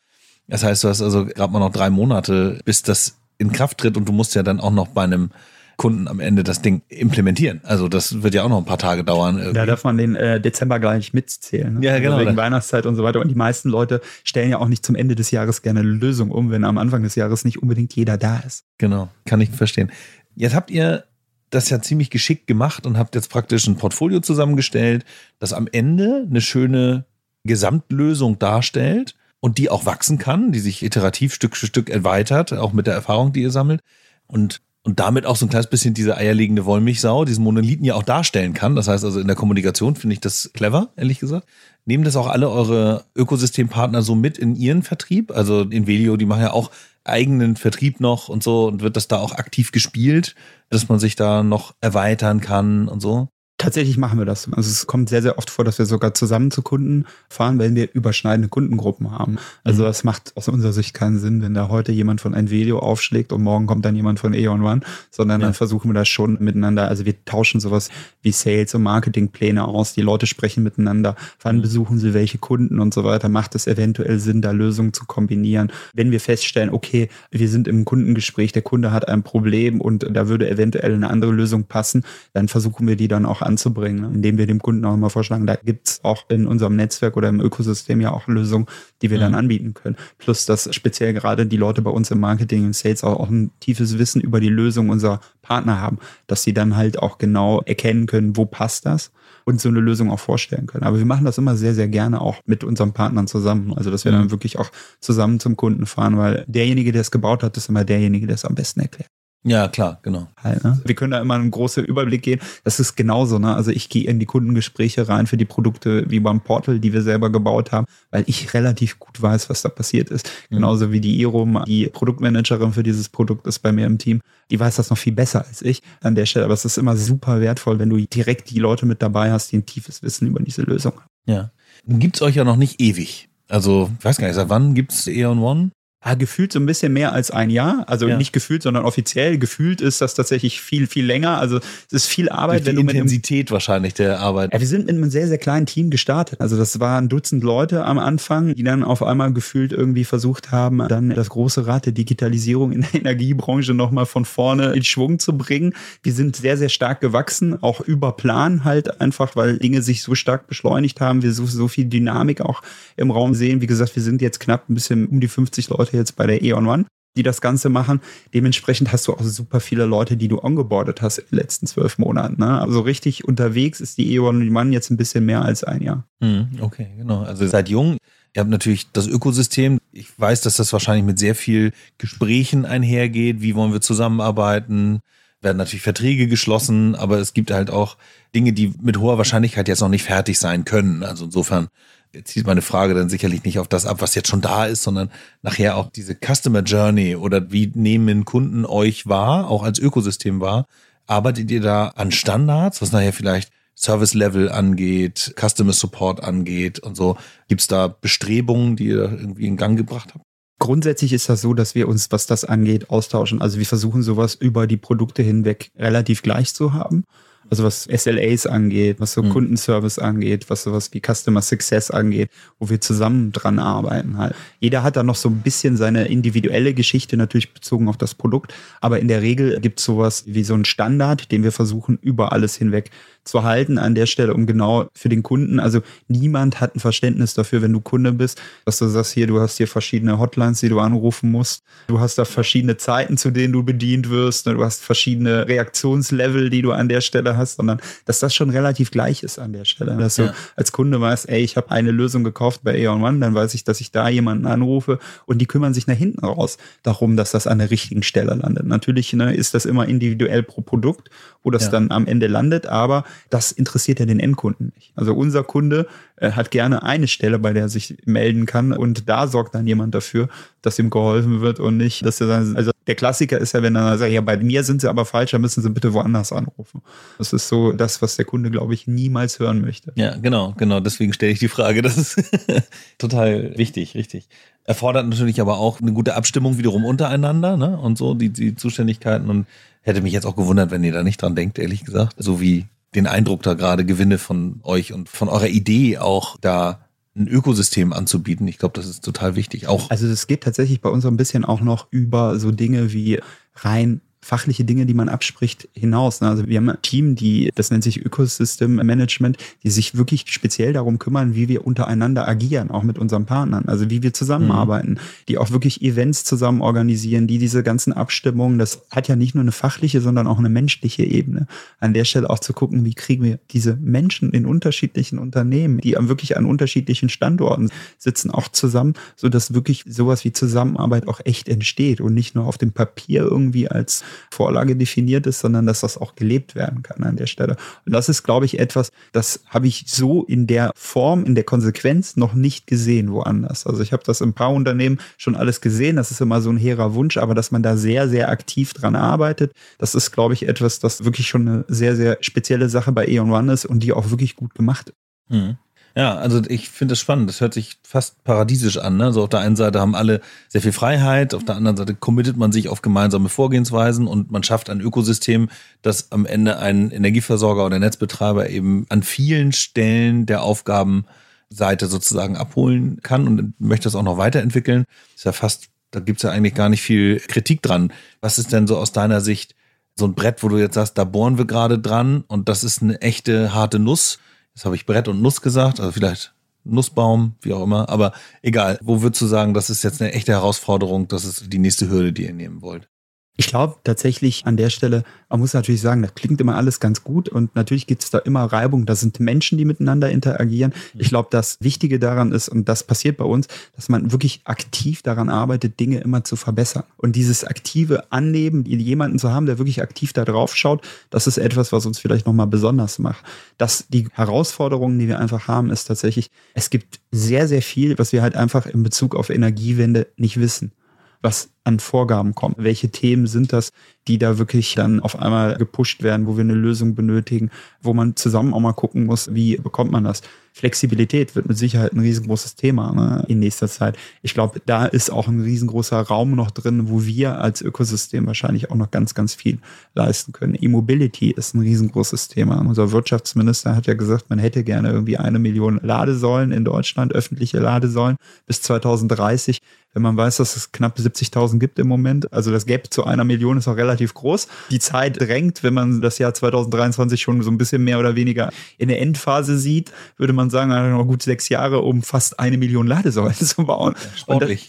Das heißt, du hast also gerade mal noch drei Monate, bis das in Kraft tritt und du musst ja dann auch noch bei einem Kunden am Ende das Ding implementieren. Also das wird ja auch noch ein paar Tage dauern. Irgendwie. Da darf man den äh, Dezember gar nicht mitzählen. Ne? Ja, also genau. Also wegen Weihnachtszeit und so weiter. Und die meisten Leute stellen ja auch nicht zum Ende des Jahres gerne eine Lösung um, wenn am Anfang des Jahres nicht unbedingt jeder da ist. Genau, kann ich verstehen. Jetzt habt ihr das ja ziemlich geschickt gemacht und habt jetzt praktisch ein Portfolio zusammengestellt, das am Ende eine schöne Gesamtlösung darstellt und die auch wachsen kann, die sich iterativ Stück für Stück erweitert, auch mit der Erfahrung, die ihr sammelt. Und und damit auch so ein kleines bisschen diese eierlegende Wollmilchsau, diesen Monolithen ja auch darstellen kann. Das heißt also in der Kommunikation finde ich das clever, ehrlich gesagt. Nehmen das auch alle eure Ökosystempartner so mit in ihren Vertrieb? Also in Velio, die machen ja auch eigenen Vertrieb noch und so und wird das da auch aktiv gespielt, dass man sich da noch erweitern kann und so? Tatsächlich machen wir das. Also es kommt sehr, sehr oft vor, dass wir sogar zusammen zu Kunden fahren, wenn wir überschneidende Kundengruppen haben. Also mhm. das macht aus unserer Sicht keinen Sinn, wenn da heute jemand von ein Video aufschlägt und morgen kommt dann jemand von Aeon One, sondern ja. dann versuchen wir das schon miteinander. Also wir tauschen sowas wie Sales und Marketingpläne aus. Die Leute sprechen miteinander. Wann mhm. besuchen sie welche Kunden und so weiter? Macht es eventuell Sinn, da Lösungen zu kombinieren? Wenn wir feststellen, okay, wir sind im Kundengespräch, der Kunde hat ein Problem und da würde eventuell eine andere Lösung passen, dann versuchen wir die dann auch anzubringen, ne? indem wir dem Kunden auch immer vorschlagen, da gibt's auch in unserem Netzwerk oder im Ökosystem ja auch Lösungen, die wir mhm. dann anbieten können. Plus, dass speziell gerade die Leute bei uns im Marketing und Sales auch, auch ein tiefes Wissen über die Lösung unserer Partner haben, dass sie dann halt auch genau erkennen können, wo passt das und so eine Lösung auch vorstellen können. Aber wir machen das immer sehr, sehr gerne auch mit unseren Partnern zusammen. Also, dass wir mhm. dann wirklich auch zusammen zum Kunden fahren, weil derjenige, der es gebaut hat, ist immer derjenige, der es am besten erklärt. Ja, klar, genau. Halt, ne? Wir können da immer einen großen Überblick gehen. Das ist genauso. Ne? Also ich gehe in die Kundengespräche rein für die Produkte wie beim Portal, die wir selber gebaut haben, weil ich relativ gut weiß, was da passiert ist. Mhm. Genauso wie die Irum, die Produktmanagerin für dieses Produkt ist bei mir im Team. Die weiß das noch viel besser als ich an der Stelle. Aber es ist immer super wertvoll, wenn du direkt die Leute mit dabei hast, die ein tiefes Wissen über diese Lösung haben. Ja. Gibt's euch ja noch nicht ewig. Also, ich weiß gar nicht, seit wann gibt's Eon One? Ah, gefühlt so ein bisschen mehr als ein Jahr. Also ja. nicht gefühlt, sondern offiziell. Gefühlt ist das tatsächlich viel, viel länger. Also es ist viel Arbeit. Die Intensität einem, wahrscheinlich der Arbeit. Ja, wir sind mit einem sehr, sehr kleinen Team gestartet. Also das waren Dutzend Leute am Anfang, die dann auf einmal gefühlt irgendwie versucht haben, dann das große Rad der Digitalisierung in der Energiebranche nochmal von vorne in Schwung zu bringen. Wir sind sehr, sehr stark gewachsen, auch über Plan halt einfach, weil Dinge sich so stark beschleunigt haben. Wir so, so viel Dynamik auch im Raum sehen. Wie gesagt, wir sind jetzt knapp ein bisschen um die 50 Leute Leute jetzt bei der E.ON One, die das Ganze machen. Dementsprechend hast du auch super viele Leute, die du ongeboardet hast in den letzten zwölf Monaten. Ne? Also richtig unterwegs ist die E.ON One jetzt ein bisschen mehr als ein Jahr. Hm, okay, genau. Also seid jung. Ihr habt natürlich das Ökosystem. Ich weiß, dass das wahrscheinlich mit sehr viel Gesprächen einhergeht. Wie wollen wir zusammenarbeiten? Werden natürlich Verträge geschlossen, aber es gibt halt auch Dinge, die mit hoher Wahrscheinlichkeit jetzt noch nicht fertig sein können. Also insofern zieht meine Frage dann sicherlich nicht auf das ab, was jetzt schon da ist, sondern nachher auch diese Customer Journey oder wie nehmen Kunden euch wahr, auch als Ökosystem wahr. Arbeitet ihr da an Standards, was nachher vielleicht Service Level angeht, Customer Support angeht und so? Gibt es da Bestrebungen, die ihr irgendwie in Gang gebracht habt? Grundsätzlich ist das so, dass wir uns, was das angeht, austauschen. Also wir versuchen sowas über die Produkte hinweg relativ gleich zu haben. Also was SLAs angeht, was so mhm. Kundenservice angeht, was sowas wie Customer Success angeht, wo wir zusammen dran arbeiten halt. Jeder hat da noch so ein bisschen seine individuelle Geschichte natürlich bezogen auf das Produkt, aber in der Regel gibt es sowas wie so einen Standard, den wir versuchen über alles hinweg zu halten an der Stelle, um genau für den Kunden, also niemand hat ein Verständnis dafür, wenn du Kunde bist, dass du sagst, hier, du hast hier verschiedene Hotlines, die du anrufen musst, du hast da verschiedene Zeiten, zu denen du bedient wirst, ne? du hast verschiedene Reaktionslevel, die du an der Stelle hast, sondern dass das schon relativ gleich ist an der Stelle. Dass ja. du als Kunde weißt, ey, ich habe eine Lösung gekauft bei Aeon One, dann weiß ich, dass ich da jemanden anrufe und die kümmern sich nach hinten raus darum, dass das an der richtigen Stelle landet. Natürlich ne, ist das immer individuell pro Produkt, wo das ja. dann am Ende landet, aber das interessiert ja den Endkunden nicht. Also unser Kunde äh, hat gerne eine Stelle, bei der er sich melden kann und da sorgt dann jemand dafür, dass ihm geholfen wird und nicht, dass er dann, also der Klassiker ist ja, wenn er sagt, ja, bei mir sind sie aber falsch, dann müssen sie bitte woanders anrufen. Das ist so das, was der Kunde, glaube ich, niemals hören möchte. Ja, genau, genau. Deswegen stelle ich die Frage. Das ist total wichtig, richtig. Erfordert natürlich aber auch eine gute Abstimmung wiederum untereinander, ne? Und so, die, die Zuständigkeiten und hätte mich jetzt auch gewundert, wenn ihr da nicht dran denkt, ehrlich gesagt. So wie den Eindruck da gerade gewinne von euch und von eurer Idee auch da ein Ökosystem anzubieten. Ich glaube, das ist total wichtig. Auch also es geht tatsächlich bei uns so ein bisschen auch noch über so Dinge wie rein fachliche Dinge, die man abspricht, hinaus. Ne? Also wir haben ein Team, die, das nennt sich Ökosystem Management, die sich wirklich speziell darum kümmern, wie wir untereinander agieren, auch mit unseren Partnern, also wie wir zusammenarbeiten, mhm. die auch wirklich Events zusammen organisieren, die diese ganzen Abstimmungen, das hat ja nicht nur eine fachliche, sondern auch eine menschliche Ebene. An der Stelle auch zu gucken, wie kriegen wir diese Menschen in unterschiedlichen Unternehmen, die wirklich an unterschiedlichen Standorten sitzen, auch zusammen, so dass wirklich sowas wie Zusammenarbeit auch echt entsteht und nicht nur auf dem Papier irgendwie als Vorlage definiert ist, sondern dass das auch gelebt werden kann an der Stelle. Und das ist, glaube ich, etwas, das habe ich so in der Form, in der Konsequenz noch nicht gesehen woanders. Also ich habe das in ein paar Unternehmen schon alles gesehen. Das ist immer so ein hehrer Wunsch, aber dass man da sehr, sehr aktiv dran arbeitet, das ist, glaube ich, etwas, das wirklich schon eine sehr, sehr spezielle Sache bei E.ON One ist und die auch wirklich gut gemacht. Mhm. Ja, also ich finde das spannend. Das hört sich fast paradiesisch an. Ne? Also auf der einen Seite haben alle sehr viel Freiheit, auf der anderen Seite committet man sich auf gemeinsame Vorgehensweisen und man schafft ein Ökosystem, das am Ende ein Energieversorger oder Netzbetreiber eben an vielen Stellen der Aufgabenseite sozusagen abholen kann und möchte das auch noch weiterentwickeln. Ist ja fast, da gibt's ja eigentlich gar nicht viel Kritik dran. Was ist denn so aus deiner Sicht so ein Brett, wo du jetzt sagst, da bohren wir gerade dran und das ist eine echte harte Nuss? Jetzt habe ich Brett und Nuss gesagt, also vielleicht Nussbaum, wie auch immer. Aber egal, wo würdest du sagen, das ist jetzt eine echte Herausforderung, das ist die nächste Hürde, die ihr nehmen wollt? Ich glaube tatsächlich an der Stelle, man muss natürlich sagen, das klingt immer alles ganz gut und natürlich gibt es da immer Reibung. Da sind Menschen, die miteinander interagieren. Ich glaube, das Wichtige daran ist, und das passiert bei uns, dass man wirklich aktiv daran arbeitet, Dinge immer zu verbessern. Und dieses aktive Annehmen, jemanden zu haben, der wirklich aktiv da drauf schaut, das ist etwas, was uns vielleicht nochmal besonders macht. Dass die Herausforderungen, die wir einfach haben, ist tatsächlich, es gibt sehr, sehr viel, was wir halt einfach in Bezug auf Energiewende nicht wissen was an Vorgaben kommt. Welche Themen sind das, die da wirklich dann auf einmal gepusht werden, wo wir eine Lösung benötigen, wo man zusammen auch mal gucken muss, wie bekommt man das. Flexibilität wird mit Sicherheit ein riesengroßes Thema ne, in nächster Zeit. Ich glaube, da ist auch ein riesengroßer Raum noch drin, wo wir als Ökosystem wahrscheinlich auch noch ganz, ganz viel leisten können. E-Mobility ist ein riesengroßes Thema. Unser Wirtschaftsminister hat ja gesagt, man hätte gerne irgendwie eine Million Ladesäulen in Deutschland, öffentliche Ladesäulen bis 2030 wenn man weiß, dass es knapp 70.000 gibt im Moment. Also das Gap zu einer Million ist auch relativ groß. Die Zeit drängt, wenn man das Jahr 2023 schon so ein bisschen mehr oder weniger in der Endphase sieht, würde man sagen, noch gut sechs Jahre, um fast eine Million Ladesäulen zu bauen.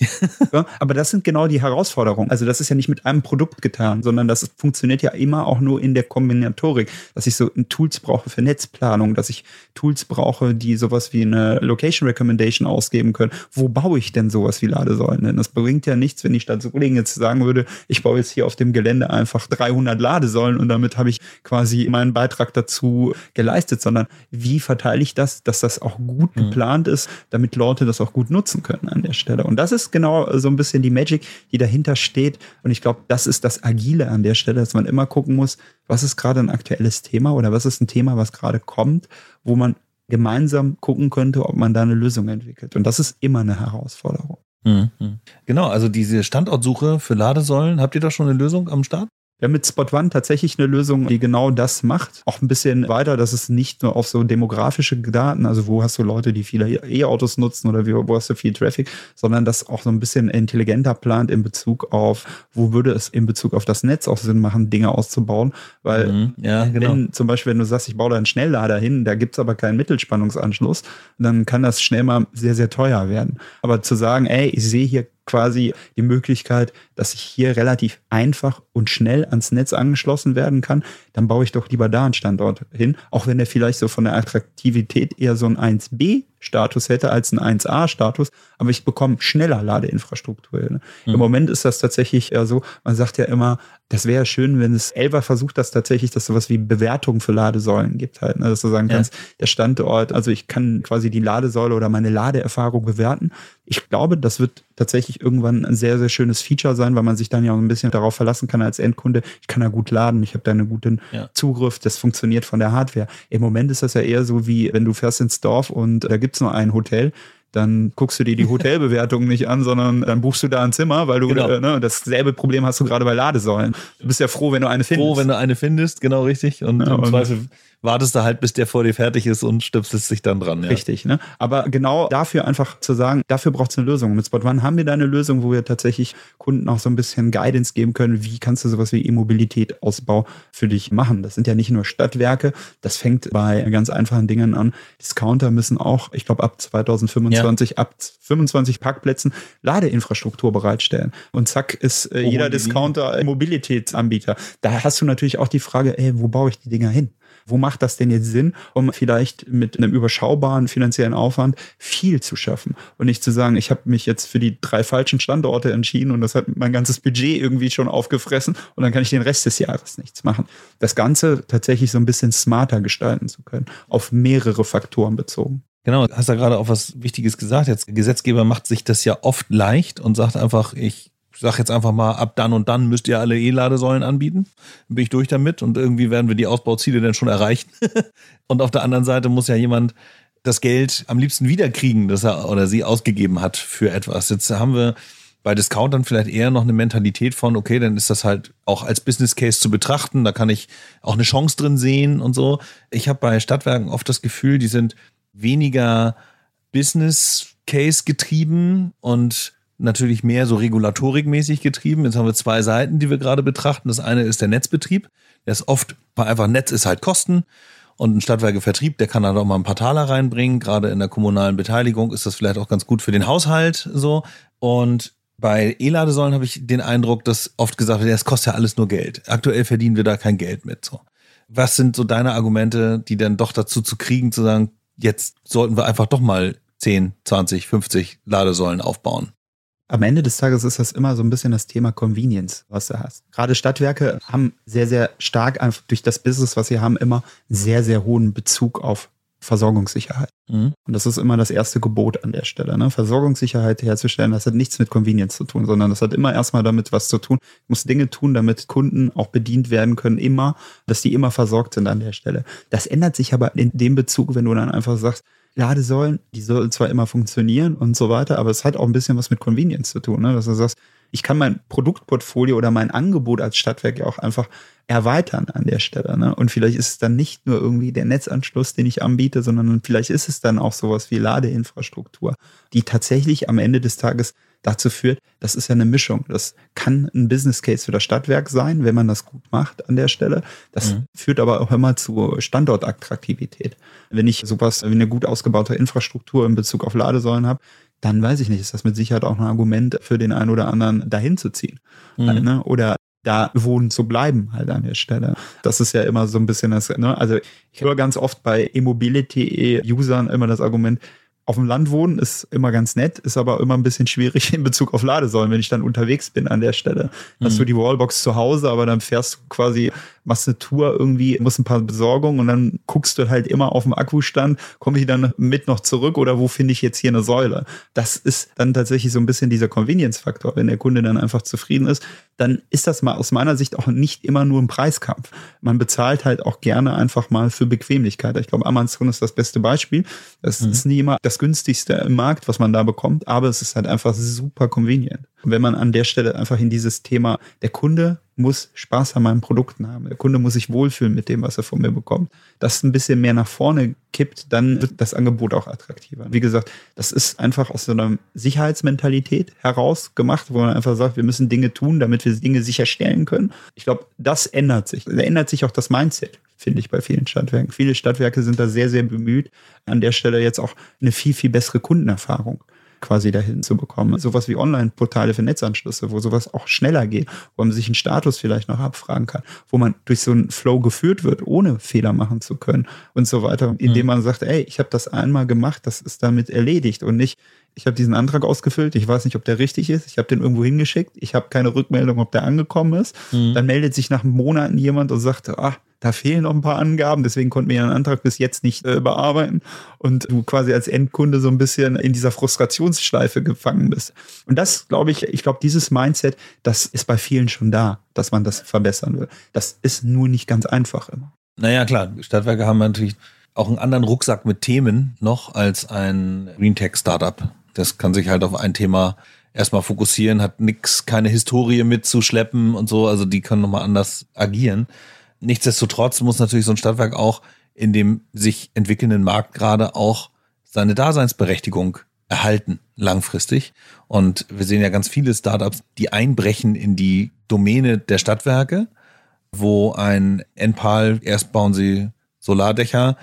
Das, ja, aber das sind genau die Herausforderungen. Also das ist ja nicht mit einem Produkt getan, sondern das funktioniert ja immer auch nur in der Kombinatorik, dass ich so Tools brauche für Netzplanung, dass ich Tools brauche, die sowas wie eine Location Recommendation ausgeben können. Wo baue ich denn sowas wie Ladesäulen? Denn das bringt ja nichts, wenn die Stadt Solingen jetzt sagen würde, ich baue jetzt hier auf dem Gelände einfach 300 Ladesäulen und damit habe ich quasi meinen Beitrag dazu geleistet, sondern wie verteile ich das, dass das auch gut mhm. geplant ist, damit Leute das auch gut nutzen können an der Stelle. Und das ist genau so ein bisschen die Magic, die dahinter steht. Und ich glaube, das ist das Agile an der Stelle, dass man immer gucken muss, was ist gerade ein aktuelles Thema oder was ist ein Thema, was gerade kommt, wo man gemeinsam gucken könnte, ob man da eine Lösung entwickelt. Und das ist immer eine Herausforderung. Mhm. Genau, also diese Standortsuche für Ladesäulen, habt ihr da schon eine Lösung am Start? Wir haben mit Spot One tatsächlich eine Lösung, die genau das macht. Auch ein bisschen weiter, dass es nicht nur auf so demografische Daten, also wo hast du Leute, die viele E-Autos nutzen oder wo hast du viel Traffic, sondern das auch so ein bisschen intelligenter plant in Bezug auf, wo würde es in Bezug auf das Netz auch Sinn machen, Dinge auszubauen. Weil mhm, ja, genau. wenn zum Beispiel, wenn du sagst, ich baue da einen Schnelllader hin, da gibt's aber keinen Mittelspannungsanschluss, dann kann das schnell mal sehr, sehr teuer werden. Aber zu sagen, ey, ich sehe hier quasi die Möglichkeit, dass ich hier relativ einfach und schnell ans Netz angeschlossen werden kann, dann baue ich doch lieber da einen Standort hin, auch wenn der vielleicht so von der Attraktivität eher so ein 1B Status hätte als ein 1A-Status, aber ich bekomme schneller Ladeinfrastruktur. Ne? Mhm. Im Moment ist das tatsächlich eher so, man sagt ja immer, das wäre schön, wenn es Elva versucht, das tatsächlich, dass sowas wie Bewertung für Ladesäulen gibt halt, ne? dass du sagen kannst, ja. der Standort, also ich kann quasi die Ladesäule oder meine Ladeerfahrung bewerten. Ich glaube, das wird tatsächlich irgendwann ein sehr, sehr schönes Feature sein, weil man sich dann ja auch ein bisschen darauf verlassen kann als Endkunde. Ich kann da gut laden, ich habe da einen guten ja. Zugriff, das funktioniert von der Hardware. Im Moment ist das ja eher so wie, wenn du fährst ins Dorf und da gibt's nur ein Hotel, dann guckst du dir die Hotelbewertungen nicht an, sondern dann buchst du da ein Zimmer, weil du genau. äh, ne, dasselbe Problem hast du gerade bei Ladesäulen. Du bist ja froh, wenn du eine findest. Froh, wenn du eine findest, genau richtig. Und ja, im Zweifel wartest du halt, bis der vor dir fertig ist und stöpselst dich dann dran. Ja. Richtig, ne? Aber genau dafür einfach zu sagen, dafür braucht es eine Lösung. Mit Spot One haben wir da eine Lösung, wo wir tatsächlich Kunden auch so ein bisschen Guidance geben können, wie kannst du sowas wie E-Mobilität Ausbau für dich machen. Das sind ja nicht nur Stadtwerke, das fängt bei ganz einfachen Dingen an. Discounter müssen auch, ich glaube, ab 2025, ja. ab 25 Parkplätzen Ladeinfrastruktur bereitstellen. Und zack ist äh, jeder Discounter Mobilitätsanbieter. Da hast du natürlich auch die Frage, ey, wo baue ich die Dinger hin? Wo macht das denn jetzt Sinn, um vielleicht mit einem überschaubaren finanziellen Aufwand viel zu schaffen und nicht zu sagen, ich habe mich jetzt für die drei falschen Standorte entschieden und das hat mein ganzes Budget irgendwie schon aufgefressen und dann kann ich den Rest des Jahres nichts machen. Das Ganze tatsächlich so ein bisschen smarter gestalten zu können, auf mehrere Faktoren bezogen. Genau, hast ja gerade auch was Wichtiges gesagt. Jetzt Gesetzgeber macht sich das ja oft leicht und sagt einfach, ich sag jetzt einfach mal, ab dann und dann müsst ihr alle E-Ladesäulen anbieten. Dann bin ich durch damit und irgendwie werden wir die Ausbauziele dann schon erreichen. und auf der anderen Seite muss ja jemand das Geld am liebsten wiederkriegen, das er oder sie ausgegeben hat für etwas. Jetzt haben wir bei Discountern vielleicht eher noch eine Mentalität von, okay, dann ist das halt auch als Business Case zu betrachten, da kann ich auch eine Chance drin sehen und so. Ich habe bei Stadtwerken oft das Gefühl, die sind weniger Business Case getrieben und natürlich mehr so regulatorikmäßig getrieben. Jetzt haben wir zwei Seiten, die wir gerade betrachten. Das eine ist der Netzbetrieb. Der ist oft einfach Netz ist halt Kosten. Und ein Stadtwerkevertrieb, der kann da doch mal ein paar Taler reinbringen. Gerade in der kommunalen Beteiligung ist das vielleicht auch ganz gut für den Haushalt so. Und Bei E-Ladesäulen habe ich den Eindruck, dass oft gesagt wird, das kostet ja alles nur Geld. Aktuell verdienen wir da kein Geld mit. So. Was sind so deine Argumente, die dann doch dazu zu kriegen, zu sagen, jetzt sollten wir einfach doch mal 10, 20, 50 Ladesäulen aufbauen? Am Ende des Tages ist das immer so ein bisschen das Thema Convenience, was du hast. Gerade Stadtwerke haben sehr, sehr stark einfach durch das Business, was sie haben, immer sehr, sehr hohen Bezug auf Versorgungssicherheit. Mhm. Und das ist immer das erste Gebot an der Stelle. Ne? Versorgungssicherheit herzustellen, das hat nichts mit Convenience zu tun, sondern das hat immer erstmal damit was zu tun. Ich muss Dinge tun, damit Kunden auch bedient werden können, immer, dass die immer versorgt sind an der Stelle. Das ändert sich aber in dem Bezug, wenn du dann einfach sagst, Ladesäulen, die sollen zwar immer funktionieren und so weiter, aber es hat auch ein bisschen was mit Convenience zu tun, ne? dass du sagst, ich kann mein Produktportfolio oder mein Angebot als Stadtwerk ja auch einfach erweitern an der Stelle. Ne? Und vielleicht ist es dann nicht nur irgendwie der Netzanschluss, den ich anbiete, sondern vielleicht ist es dann auch sowas wie Ladeinfrastruktur, die tatsächlich am Ende des Tages dazu führt, das ist ja eine Mischung. Das kann ein Business Case für das Stadtwerk sein, wenn man das gut macht an der Stelle. Das mhm. führt aber auch immer zu Standortattraktivität. Wenn ich sowas wie eine gut ausgebaute Infrastruktur in Bezug auf Ladesäulen habe, dann weiß ich nicht, ist das mit Sicherheit auch ein Argument für den einen oder anderen, dahin zu ziehen. Mhm. Ne? Oder da wohnen zu bleiben halt an der Stelle. Das ist ja immer so ein bisschen das, ne? also ich höre ganz oft bei E-Mobility-Usern immer das Argument, auf dem Land wohnen ist immer ganz nett, ist aber immer ein bisschen schwierig in Bezug auf Ladesäulen, wenn ich dann unterwegs bin an der Stelle. Mhm. Hast du die Wallbox zu Hause, aber dann fährst du quasi, machst eine Tour irgendwie, musst ein paar Besorgungen und dann guckst du halt immer auf dem Akkustand, komme ich dann mit noch zurück oder wo finde ich jetzt hier eine Säule? Das ist dann tatsächlich so ein bisschen dieser Convenience-Faktor. Wenn der Kunde dann einfach zufrieden ist, dann ist das mal aus meiner Sicht auch nicht immer nur ein Preiskampf. Man bezahlt halt auch gerne einfach mal für Bequemlichkeit. Ich glaube, Amazon ist das beste Beispiel. Das mhm. ist nie immer das günstigste im Markt, was man da bekommt, aber es ist halt einfach super convenient. Und wenn man an der Stelle einfach in dieses Thema, der Kunde muss Spaß an meinen Produkten haben. Der Kunde muss sich wohlfühlen mit dem, was er von mir bekommt. Das ein bisschen mehr nach vorne kippt, dann wird das Angebot auch attraktiver. Wie gesagt, das ist einfach aus so einer Sicherheitsmentalität heraus gemacht, wo man einfach sagt, wir müssen Dinge tun, damit wir Dinge sicherstellen können. Ich glaube, das ändert sich. Da ändert sich auch das Mindset finde ich bei vielen Stadtwerken. Viele Stadtwerke sind da sehr, sehr bemüht, an der Stelle jetzt auch eine viel, viel bessere Kundenerfahrung quasi dahin zu bekommen. Sowas wie Online-Portale für Netzanschlüsse, wo sowas auch schneller geht, wo man sich einen Status vielleicht noch abfragen kann, wo man durch so einen Flow geführt wird, ohne Fehler machen zu können und so weiter, indem mhm. man sagt, ey, ich habe das einmal gemacht, das ist damit erledigt und nicht, ich habe diesen Antrag ausgefüllt, ich weiß nicht, ob der richtig ist, ich habe den irgendwo hingeschickt, ich habe keine Rückmeldung, ob der angekommen ist. Mhm. Dann meldet sich nach Monaten jemand und sagt, ah, da fehlen noch ein paar Angaben, deswegen konnten wir Ihren Antrag bis jetzt nicht äh, bearbeiten und du quasi als Endkunde so ein bisschen in dieser Frustrationsschleife gefangen bist. Und das, glaube ich, ich glaube, dieses Mindset, das ist bei vielen schon da, dass man das verbessern will. Das ist nur nicht ganz einfach immer. Naja, klar, Stadtwerke haben natürlich auch einen anderen Rucksack mit Themen noch als ein Green Tech Startup. Das kann sich halt auf ein Thema erstmal fokussieren, hat nix, keine Historie mitzuschleppen und so. Also die können nochmal anders agieren. Nichtsdestotrotz muss natürlich so ein Stadtwerk auch in dem sich entwickelnden Markt gerade auch seine Daseinsberechtigung erhalten, langfristig. Und wir sehen ja ganz viele Startups, die einbrechen in die Domäne der Stadtwerke, wo ein Enpal, erst bauen sie Solardächer,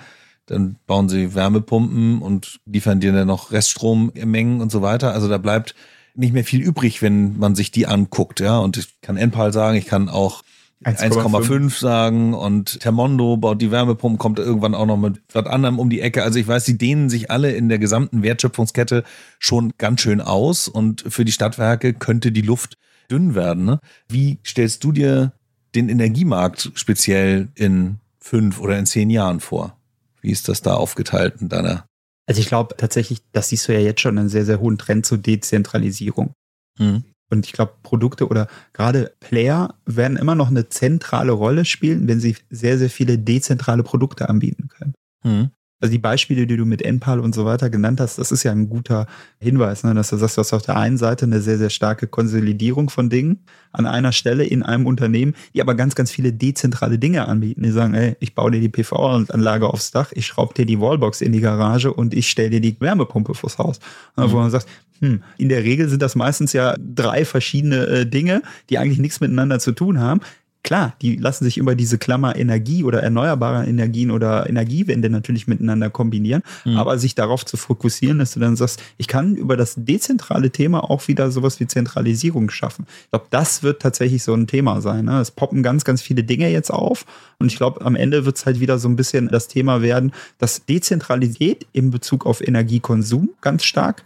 dann bauen sie Wärmepumpen und liefern dir dann noch Reststrom in Mengen und so weiter. Also da bleibt nicht mehr viel übrig, wenn man sich die anguckt, ja. Und ich kann Enpal sagen, ich kann auch 1,5 sagen und Termondo baut die Wärmepumpen, kommt irgendwann auch noch mit was anderem um die Ecke. Also ich weiß, die dehnen sich alle in der gesamten Wertschöpfungskette schon ganz schön aus und für die Stadtwerke könnte die Luft dünn werden. Ne? Wie stellst du dir den Energiemarkt speziell in fünf oder in zehn Jahren vor? Wie ist das da aufgeteilt in deiner? Also ich glaube tatsächlich, das siehst du ja jetzt schon einen sehr, sehr hohen Trend zur Dezentralisierung. Hm. Und ich glaube, Produkte oder gerade Player werden immer noch eine zentrale Rolle spielen, wenn sie sehr, sehr viele dezentrale Produkte anbieten können. Mhm. Also die Beispiele, die du mit NPAL und so weiter genannt hast, das ist ja ein guter Hinweis, ne? dass du sagst, du hast auf der einen Seite eine sehr, sehr starke Konsolidierung von Dingen an einer Stelle in einem Unternehmen, die aber ganz, ganz viele dezentrale Dinge anbieten. Die sagen, ey, ich baue dir die PV-Anlage aufs Dach, ich schraube dir die Wallbox in die Garage und ich stelle dir die Wärmepumpe fürs Haus. Mhm. Wo man sagt, hm, in der Regel sind das meistens ja drei verschiedene äh, Dinge, die eigentlich nichts miteinander zu tun haben Klar, die lassen sich über diese Klammer Energie oder erneuerbare Energien oder Energiewende natürlich miteinander kombinieren, mhm. aber sich darauf zu fokussieren, dass du dann sagst, ich kann über das dezentrale Thema auch wieder sowas wie Zentralisierung schaffen. Ich glaube, das wird tatsächlich so ein Thema sein. Ne? Es poppen ganz, ganz viele Dinge jetzt auf und ich glaube, am Ende wird es halt wieder so ein bisschen das Thema werden, dass Dezentralität in Bezug auf Energiekonsum ganz stark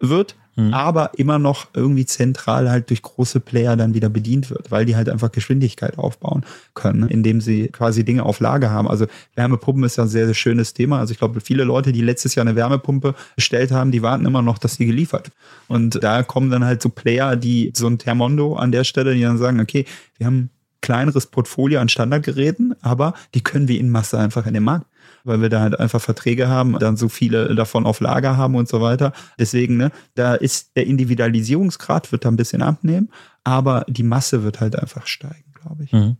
wird, mhm. aber immer noch irgendwie zentral halt durch große Player dann wieder bedient wird, weil die halt einfach Geschwindigkeit aufbauen können, indem sie quasi Dinge auf Lager haben. Also Wärmepumpen ist ja ein sehr, sehr schönes Thema. Also ich glaube, viele Leute, die letztes Jahr eine Wärmepumpe bestellt haben, die warten immer noch, dass sie geliefert. Und da kommen dann halt so Player, die so ein Thermondo an der Stelle, die dann sagen, okay, wir haben kleineres Portfolio an Standardgeräten, aber die können wir in Masse einfach in den Markt weil wir da halt einfach Verträge haben, dann so viele davon auf Lager haben und so weiter. Deswegen, ne, da ist der Individualisierungsgrad wird da ein bisschen abnehmen, aber die Masse wird halt einfach steigen, glaube ich. Mhm.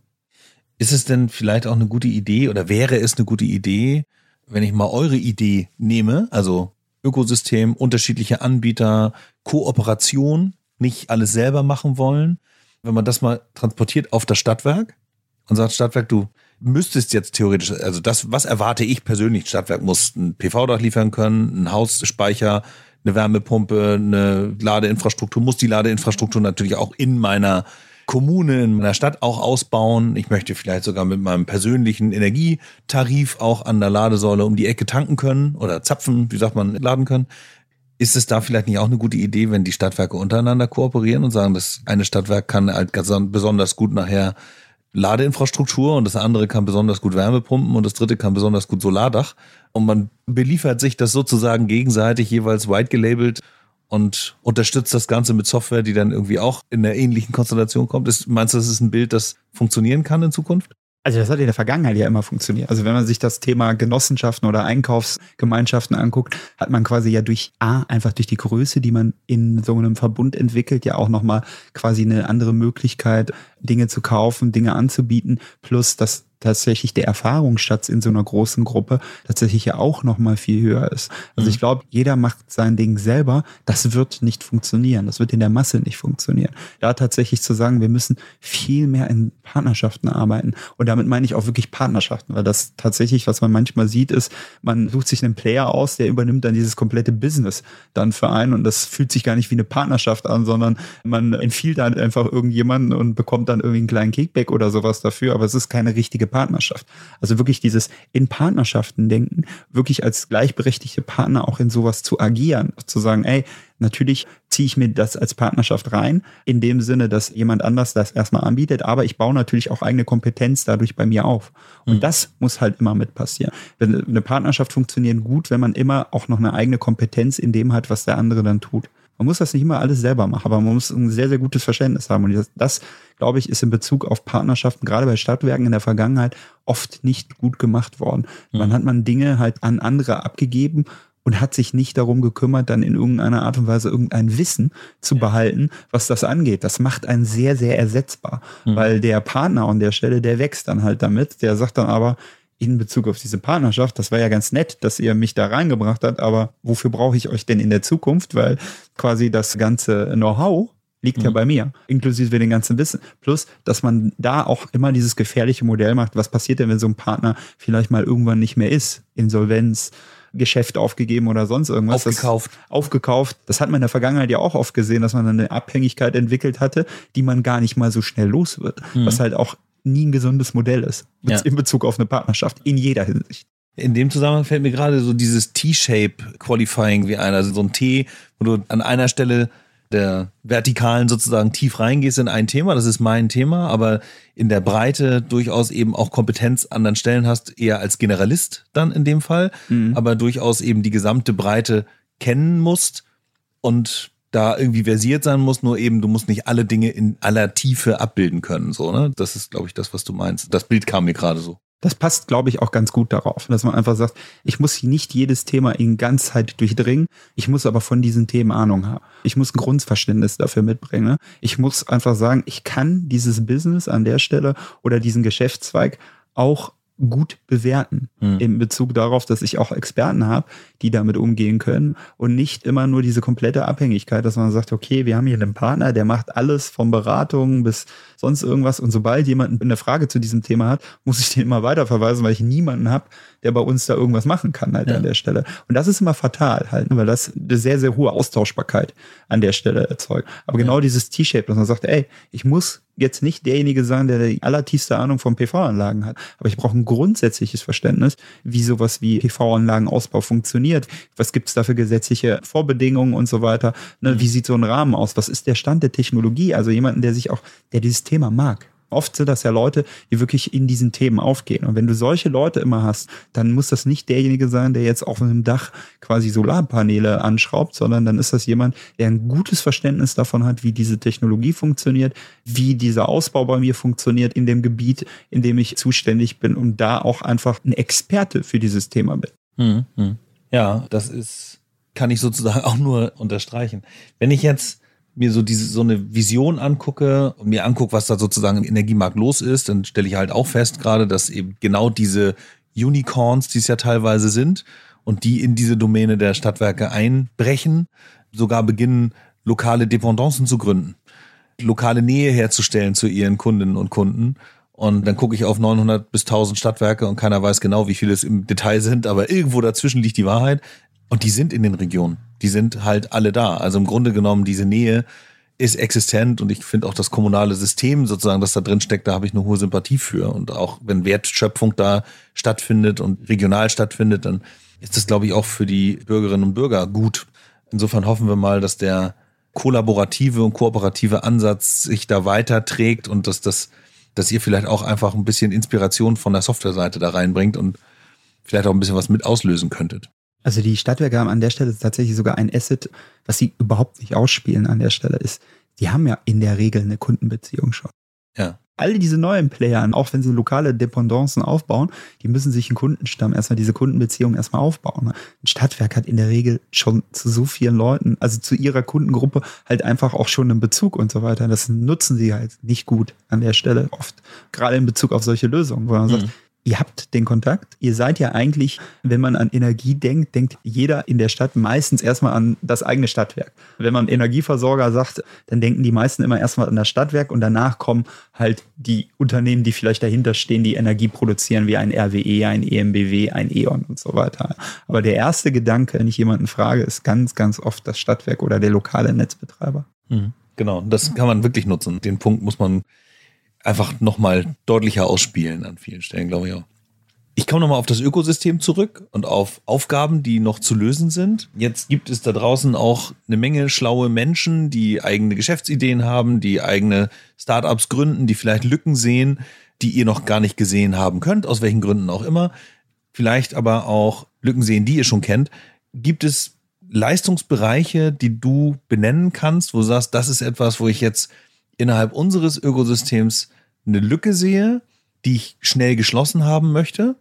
Ist es denn vielleicht auch eine gute Idee oder wäre es eine gute Idee, wenn ich mal eure Idee nehme, also Ökosystem, unterschiedliche Anbieter, Kooperation, nicht alles selber machen wollen, wenn man das mal transportiert auf das Stadtwerk und sagt, Stadtwerk, du, müsstest jetzt theoretisch, also das, was erwarte ich persönlich? Stadtwerk muss ein PV-Dach liefern können, ein Hausspeicher, eine Wärmepumpe, eine Ladeinfrastruktur, muss die Ladeinfrastruktur natürlich auch in meiner Kommune, in meiner Stadt auch ausbauen. Ich möchte vielleicht sogar mit meinem persönlichen Energietarif auch an der Ladesäule um die Ecke tanken können oder zapfen, wie sagt man, laden können. Ist es da vielleicht nicht auch eine gute Idee, wenn die Stadtwerke untereinander kooperieren und sagen, das eine Stadtwerk kann halt besonders gut nachher Ladeinfrastruktur und das andere kann besonders gut Wärmepumpen und das dritte kann besonders gut Solardach. Und man beliefert sich das sozusagen gegenseitig jeweils white gelabelt und unterstützt das Ganze mit Software, die dann irgendwie auch in der ähnlichen Konstellation kommt. Ist, meinst du, das ist ein Bild, das funktionieren kann in Zukunft? Also das hat in der Vergangenheit ja immer funktioniert. Also wenn man sich das Thema Genossenschaften oder Einkaufsgemeinschaften anguckt, hat man quasi ja durch A, einfach durch die Größe, die man in so einem Verbund entwickelt, ja auch nochmal quasi eine andere Möglichkeit, Dinge zu kaufen, Dinge anzubieten, plus das tatsächlich der Erfahrungsschatz in so einer großen Gruppe tatsächlich ja auch noch mal viel höher ist. Also mhm. ich glaube, jeder macht sein Ding selber. Das wird nicht funktionieren. Das wird in der Masse nicht funktionieren. Da tatsächlich zu sagen, wir müssen viel mehr in Partnerschaften arbeiten. Und damit meine ich auch wirklich Partnerschaften, weil das tatsächlich, was man manchmal sieht, ist, man sucht sich einen Player aus, der übernimmt dann dieses komplette Business dann für einen und das fühlt sich gar nicht wie eine Partnerschaft an, sondern man empfiehlt dann einfach irgendjemanden und bekommt dann irgendwie einen kleinen Kickback oder sowas dafür, aber es ist keine richtige Partnerschaft. Also wirklich dieses in Partnerschaften denken, wirklich als gleichberechtigte Partner auch in sowas zu agieren, zu sagen, ey, natürlich ziehe ich mir das als Partnerschaft rein, in dem Sinne, dass jemand anders das erstmal anbietet, aber ich baue natürlich auch eigene Kompetenz dadurch bei mir auf. Und mhm. das muss halt immer mit passieren. Eine Partnerschaft funktioniert gut, wenn man immer auch noch eine eigene Kompetenz in dem hat, was der andere dann tut. Man muss das nicht immer alles selber machen, aber man muss ein sehr, sehr gutes Verständnis haben. Und das, das, glaube ich, ist in Bezug auf Partnerschaften, gerade bei Stadtwerken in der Vergangenheit, oft nicht gut gemacht worden. Mhm. Man hat man Dinge halt an andere abgegeben und hat sich nicht darum gekümmert, dann in irgendeiner Art und Weise irgendein Wissen zu behalten, was das angeht. Das macht einen sehr, sehr ersetzbar, mhm. weil der Partner an der Stelle, der wächst dann halt damit. Der sagt dann aber, in Bezug auf diese Partnerschaft, das war ja ganz nett, dass ihr mich da reingebracht habt, aber wofür brauche ich euch denn in der Zukunft? Weil quasi das ganze Know-how liegt mhm. ja bei mir, inklusive den ganzen Wissen. Plus, dass man da auch immer dieses gefährliche Modell macht. Was passiert denn, wenn so ein Partner vielleicht mal irgendwann nicht mehr ist? Insolvenz, Geschäft aufgegeben oder sonst irgendwas. Aufgekauft. Das, aufgekauft. Das hat man in der Vergangenheit ja auch oft gesehen, dass man eine Abhängigkeit entwickelt hatte, die man gar nicht mal so schnell los wird. Mhm. Was halt auch nie ein gesundes Modell ist. Ja. In Bezug auf eine Partnerschaft. In jeder Hinsicht. In dem Zusammenhang fällt mir gerade so dieses T-Shape Qualifying wie einer, also so ein T, wo du an einer Stelle der Vertikalen sozusagen tief reingehst in ein Thema, das ist mein Thema, aber in der Breite durchaus eben auch Kompetenz an anderen Stellen hast, eher als Generalist dann in dem Fall, mhm. aber durchaus eben die gesamte Breite kennen musst und da irgendwie versiert sein muss, nur eben du musst nicht alle Dinge in aller Tiefe abbilden können, so, ne? Das ist, glaube ich, das, was du meinst. Das Bild kam mir gerade so. Das passt, glaube ich, auch ganz gut darauf, dass man einfach sagt, ich muss nicht jedes Thema in Ganzheit durchdringen, ich muss aber von diesen Themen Ahnung haben. Ich muss ein Grundverständnis dafür mitbringen. Ne? Ich muss einfach sagen, ich kann dieses Business an der Stelle oder diesen Geschäftszweig auch gut bewerten Hm. in Bezug darauf, dass ich auch Experten habe, die damit umgehen können und nicht immer nur diese komplette Abhängigkeit, dass man sagt, okay, wir haben hier einen Partner, der macht alles von Beratungen bis sonst irgendwas und sobald jemand eine Frage zu diesem Thema hat, muss ich den immer weiterverweisen, weil ich niemanden habe, der bei uns da irgendwas machen kann halt Ja. an der Stelle. Und das ist immer fatal halt, ne, weil das eine sehr, sehr hohe Austauschbarkeit an der Stelle erzeugt. Aber genau dieses T-Shape, dass man sagt, ey, ich muss jetzt nicht derjenige sein, der die allertiefste Ahnung von PV-Anlagen hat, aber ich brauche ein grundsätzliches Verständnis, wie sowas wie PV-Anlagenausbau funktioniert. Was gibt es da für gesetzliche Vorbedingungen und so weiter? Ne, Wie sieht so ein Rahmen aus? Was ist der Stand der Technologie? Also jemanden, der sich auch, der dieses Thema mag. Oft sind das ja Leute, die wirklich in diesen Themen aufgehen. Und wenn du solche Leute immer hast, dann muss das nicht derjenige sein, der jetzt auf einem Dach quasi Solarpaneele anschraubt, sondern dann ist das jemand, der ein gutes Verständnis davon hat, wie diese Technologie funktioniert, wie dieser Ausbau bei mir funktioniert in dem Gebiet, in dem ich zuständig bin und da auch einfach ein Experte für dieses Thema bin. Hm, hm. Ja, das ist, kann ich sozusagen auch nur unterstreichen. Wenn ich jetzt mir so diese so eine Vision angucke und mir angucke, was da sozusagen im Energiemarkt los ist, dann stelle ich halt auch fest gerade, dass eben genau diese Unicorns, die es ja teilweise sind und die in diese Domäne der Stadtwerke einbrechen, sogar beginnen, lokale Dependancen zu gründen, lokale Nähe herzustellen zu ihren Kundinnen und Kunden. Und dann gucke ich auf 900 bis 1000 Stadtwerke und keiner weiß genau, wie viele es im Detail sind, aber irgendwo dazwischen liegt die Wahrheit. Und die sind in den Regionen. Die sind halt alle da. Also im Grunde genommen, diese Nähe ist existent und ich finde auch das kommunale System sozusagen, das da drin steckt, da habe ich eine hohe Sympathie für. Und auch wenn Wertschöpfung da stattfindet und regional stattfindet, dann ist das, glaube ich, auch für die Bürgerinnen und Bürger gut. Insofern hoffen wir mal, dass der kollaborative und kooperative Ansatz sich da weiterträgt und dass das, dass ihr vielleicht auch einfach ein bisschen Inspiration von der Softwareseite da reinbringt und vielleicht auch ein bisschen was mit auslösen könntet. Also die Stadtwerke haben an der Stelle tatsächlich sogar ein Asset, was sie überhaupt nicht ausspielen an der Stelle ist. Die haben ja in der Regel eine Kundenbeziehung schon. Ja. All diese neuen Player, auch wenn sie lokale Dependancen aufbauen, die müssen sich einen Kundenstamm erstmal diese Kundenbeziehung erstmal aufbauen. Ein Stadtwerk hat in der Regel schon zu so vielen Leuten, also zu ihrer Kundengruppe halt einfach auch schon einen Bezug und so weiter. Das nutzen sie halt nicht gut an der Stelle oft. Gerade in Bezug auf solche Lösungen, wo man sagt, Mhm. Ihr habt den Kontakt. Ihr seid ja eigentlich, wenn man an Energie denkt, denkt jeder in der Stadt meistens erstmal an das eigene Stadtwerk. Wenn man Energieversorger sagt, dann denken die meisten immer erstmal an das Stadtwerk und danach kommen halt die Unternehmen, die vielleicht dahinter stehen, die Energie produzieren, wie ein RWE, ein EMBW, ein E.ON und so weiter. Aber der erste Gedanke, wenn ich jemanden frage, ist ganz, ganz oft das Stadtwerk oder der lokale Netzbetreiber. Mhm. Genau, das kann man wirklich nutzen. Den Punkt muss man einfach nochmal deutlicher ausspielen an vielen Stellen, glaube ich auch. Ich komme nochmal auf das Ökosystem zurück und auf Aufgaben, die noch zu lösen sind. Jetzt gibt es da draußen auch eine Menge schlaue Menschen, die eigene Geschäftsideen haben, die eigene Startups gründen, die vielleicht Lücken sehen, die ihr noch gar nicht gesehen haben könnt, aus welchen Gründen auch immer. Vielleicht aber auch Lücken sehen, die ihr schon kennt. Gibt es Leistungsbereiche, die du benennen kannst, wo du sagst, das ist etwas, wo ich jetzt innerhalb unseres Ökosystems eine Lücke sehe, die ich schnell geschlossen haben möchte?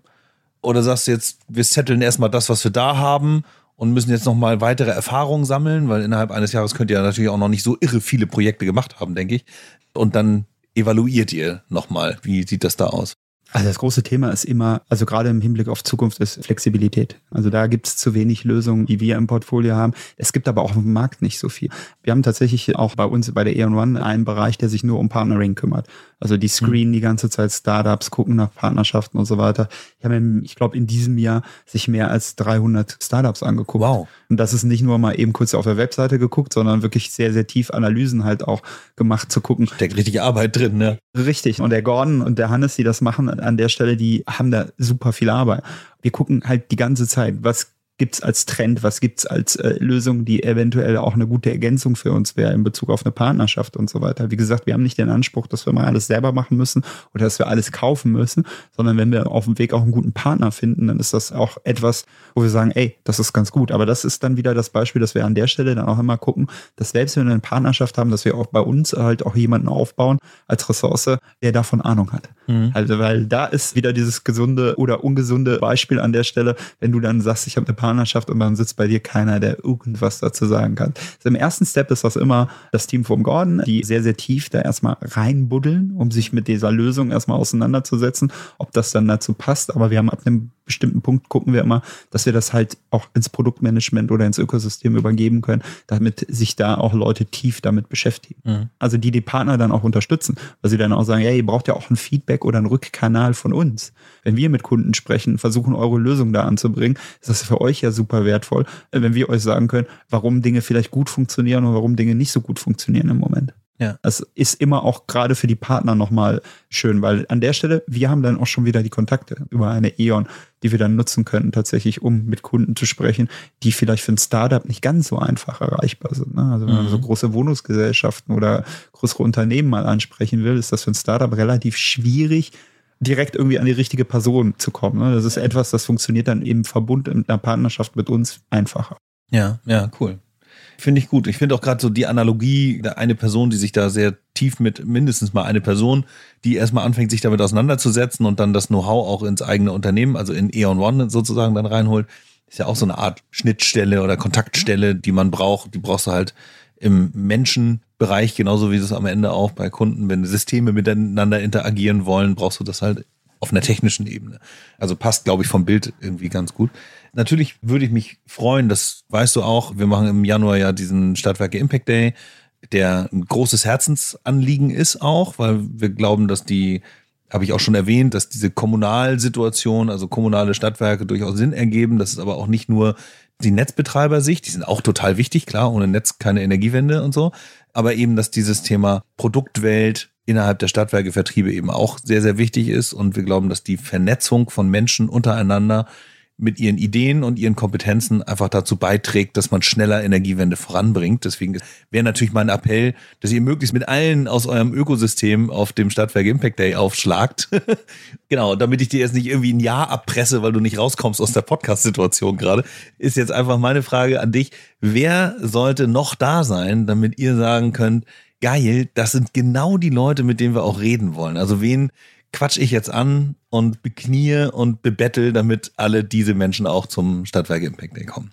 Oder sagst du jetzt, wir setteln erstmal das, was wir da haben und müssen jetzt nochmal weitere Erfahrungen sammeln, weil innerhalb eines Jahres könnt ihr natürlich auch noch nicht so irre viele Projekte gemacht haben, denke ich. Und dann evaluiert ihr nochmal. Wie sieht das da aus? Also das große Thema ist immer, also gerade im Hinblick auf Zukunft, ist Flexibilität. Also da gibt es zu wenig Lösungen, die wir im Portfolio haben. Es gibt aber auch dem Markt nicht so viel. Wir haben tatsächlich auch bei uns bei der Eon One einen Bereich, der sich nur um Partnering kümmert. Also die screenen die ganze Zeit Startups, gucken nach Partnerschaften und so weiter. Ich habe, ich glaube, in diesem Jahr sich mehr als 300 Startups angeguckt. Wow. Und das ist nicht nur mal eben kurz auf der Webseite geguckt, sondern wirklich sehr, sehr tief Analysen halt auch gemacht zu gucken, Steckt richtig Arbeit drin, ne? Richtig. Und der Gordon und der Hannes, die das machen an der Stelle, die haben da super viel Arbeit. Wir gucken halt die ganze Zeit, was gibt's als Trend, was gibt's als äh, Lösung, die eventuell auch eine gute Ergänzung für uns wäre in Bezug auf eine Partnerschaft und so weiter. Wie gesagt, wir haben nicht den Anspruch, dass wir mal alles selber machen müssen oder dass wir alles kaufen müssen, sondern wenn wir auf dem Weg auch einen guten Partner finden, dann ist das auch etwas, wo wir sagen, ey, das ist ganz gut. Aber das ist dann wieder das Beispiel, dass wir an der Stelle dann auch immer gucken, dass selbst wenn wir eine Partnerschaft haben, dass wir auch bei uns halt auch jemanden aufbauen als Ressource, der davon Ahnung hat. Also, weil da ist wieder dieses gesunde oder ungesunde Beispiel an der Stelle, wenn du dann sagst, ich habe eine Partnerschaft und dann sitzt bei dir keiner, der irgendwas dazu sagen kann. Also Im ersten Step ist das immer das Team vom Gordon, die sehr, sehr tief da erstmal reinbuddeln, um sich mit dieser Lösung erstmal auseinanderzusetzen, ob das dann dazu passt. Aber wir haben ab einem bestimmten Punkt gucken wir immer, dass wir das halt auch ins Produktmanagement oder ins Ökosystem übergeben können, damit sich da auch Leute tief damit beschäftigen. Mhm. Also die die Partner dann auch unterstützen, weil sie dann auch sagen, hey, ihr braucht ja auch ein Feedback oder einen Rückkanal von uns. Wenn wir mit Kunden sprechen, versuchen eure Lösung da anzubringen, ist das für euch ja super wertvoll, wenn wir euch sagen können, warum Dinge vielleicht gut funktionieren und warum Dinge nicht so gut funktionieren im Moment. Ja. Das ist immer auch gerade für die Partner nochmal schön, weil an der Stelle, wir haben dann auch schon wieder die Kontakte über eine E.ON, die wir dann nutzen können, tatsächlich, um mit Kunden zu sprechen, die vielleicht für ein Startup nicht ganz so einfach erreichbar sind. Ne? Also wenn man so mhm. große Wohnungsgesellschaften oder größere Unternehmen mal ansprechen will, ist das für ein Startup relativ schwierig, direkt irgendwie an die richtige Person zu kommen. Ne? Das ist etwas, das funktioniert dann im Verbund, in einer Partnerschaft mit uns einfacher. Ja, ja, cool. Finde ich gut. Ich finde auch gerade so die Analogie, eine Person, die sich da sehr tief mit, mindestens mal eine Person, die erstmal anfängt, sich damit auseinanderzusetzen und dann das Know-how auch ins eigene Unternehmen, also in Eon One sozusagen dann reinholt, ist ja auch so eine Art Schnittstelle oder Kontaktstelle, die man braucht. Die brauchst du halt im Menschenbereich, genauso wie es am Ende auch bei Kunden, wenn Systeme miteinander interagieren wollen, brauchst du das halt auf einer technischen Ebene. Also passt, glaube ich, vom Bild irgendwie ganz gut. Natürlich würde ich mich freuen, das weißt du auch, wir machen im Januar ja diesen Stadtwerke Impact Day, der ein großes Herzensanliegen ist auch, weil wir glauben, dass die, habe ich auch schon erwähnt, dass diese Kommunalsituation, also kommunale Stadtwerke durchaus Sinn ergeben. Das ist aber auch nicht nur die Netzbetreiber-Sicht, die sind auch total wichtig, klar, ohne Netz keine Energiewende und so. Aber eben, dass dieses Thema Produktwelt, innerhalb der Stadtwerkevertriebe eben auch sehr, sehr wichtig ist. Und wir glauben, dass die Vernetzung von Menschen untereinander mit ihren Ideen und ihren Kompetenzen einfach dazu beiträgt, dass man schneller Energiewende voranbringt. Deswegen wäre natürlich mein Appell, dass ihr möglichst mit allen aus eurem Ökosystem auf dem Stadtwerk Impact Day aufschlagt. genau, damit ich dir jetzt nicht irgendwie ein Jahr abpresse, weil du nicht rauskommst aus der Podcast-Situation gerade, ist jetzt einfach meine Frage an dich. Wer sollte noch da sein, damit ihr sagen könnt, geil, das sind genau die Leute, mit denen wir auch reden wollen. Also wen quatsch ich jetzt an und beknie und bebettel, damit alle diese Menschen auch zum Stadtwerk Impact Day kommen.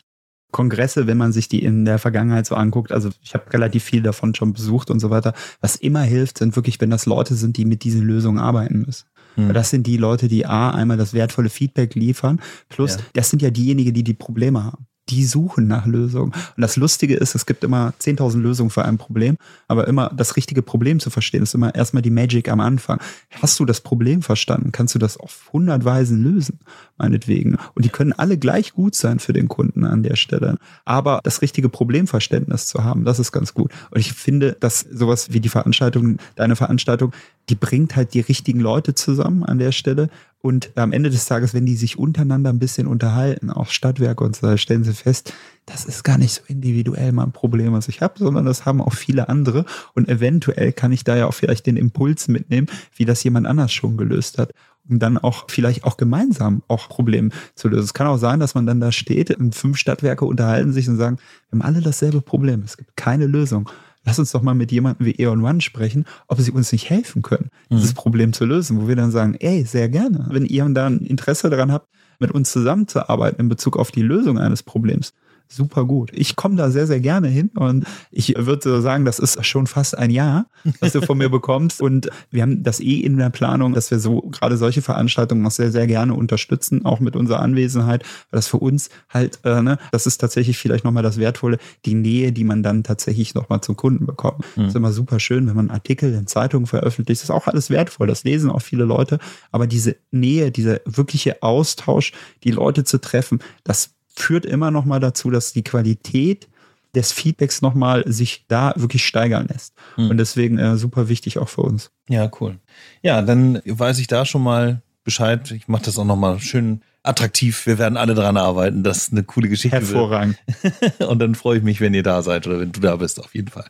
Kongresse, wenn man sich die in der Vergangenheit so anguckt, also ich habe relativ viel davon schon besucht und so weiter, was immer hilft, sind wirklich, wenn das Leute sind, die mit diesen Lösungen arbeiten müssen. Hm. Das sind die Leute, die A, einmal das wertvolle Feedback liefern, plus ja. das sind ja diejenigen, die die Probleme haben die suchen nach Lösungen. Und das Lustige ist, es gibt immer 10.000 Lösungen für ein Problem, aber immer das richtige Problem zu verstehen, ist immer erstmal die Magic am Anfang. Hast du das Problem verstanden, kannst du das auf 100 Weisen lösen, meinetwegen. Und die können alle gleich gut sein für den Kunden an der Stelle. Aber das richtige Problemverständnis zu haben, das ist ganz gut. Und ich finde, dass sowas wie die Veranstaltung, deine Veranstaltung, die bringt halt die richtigen Leute zusammen an der Stelle und am Ende des Tages, wenn die sich untereinander ein bisschen unterhalten, auch Stadtwerke und so, stellen sie fest, das ist gar nicht so individuell mal ein Problem, was ich habe, sondern das haben auch viele andere. Und eventuell kann ich da ja auch vielleicht den Impuls mitnehmen, wie das jemand anders schon gelöst hat um dann auch vielleicht auch gemeinsam auch Probleme zu lösen. Es kann auch sein, dass man dann da steht und fünf Stadtwerke unterhalten sich und sagen, wir haben alle dasselbe Problem, es gibt keine Lösung lass uns doch mal mit jemandem wie Eon One sprechen, ob sie uns nicht helfen können, mhm. dieses Problem zu lösen, wo wir dann sagen, ey, sehr gerne. Wenn ihr da ein Interesse daran habt, mit uns zusammenzuarbeiten in Bezug auf die Lösung eines Problems, super gut. Ich komme da sehr, sehr gerne hin und ich würde sagen, das ist schon fast ein Jahr, was du von mir bekommst. Und wir haben das eh in der Planung, dass wir so gerade solche Veranstaltungen auch sehr, sehr gerne unterstützen, auch mit unserer Anwesenheit, weil das für uns halt, äh, ne, das ist tatsächlich vielleicht nochmal das Wertvolle, die Nähe, die man dann tatsächlich nochmal zum Kunden bekommt. Mhm. Das ist immer super schön, wenn man Artikel in Zeitungen veröffentlicht, das ist auch alles wertvoll, das lesen auch viele Leute, aber diese Nähe, dieser wirkliche Austausch, die Leute zu treffen, das führt immer noch mal dazu, dass die Qualität des Feedbacks noch mal sich da wirklich steigern lässt. Hm. Und deswegen äh, super wichtig auch für uns. Ja, cool. Ja, dann weiß ich da schon mal Bescheid. Ich mache das auch noch mal schön attraktiv. Wir werden alle dran arbeiten. Das ist eine coole Geschichte. Hervorragend. und dann freue ich mich, wenn ihr da seid oder wenn du da bist, auf jeden Fall.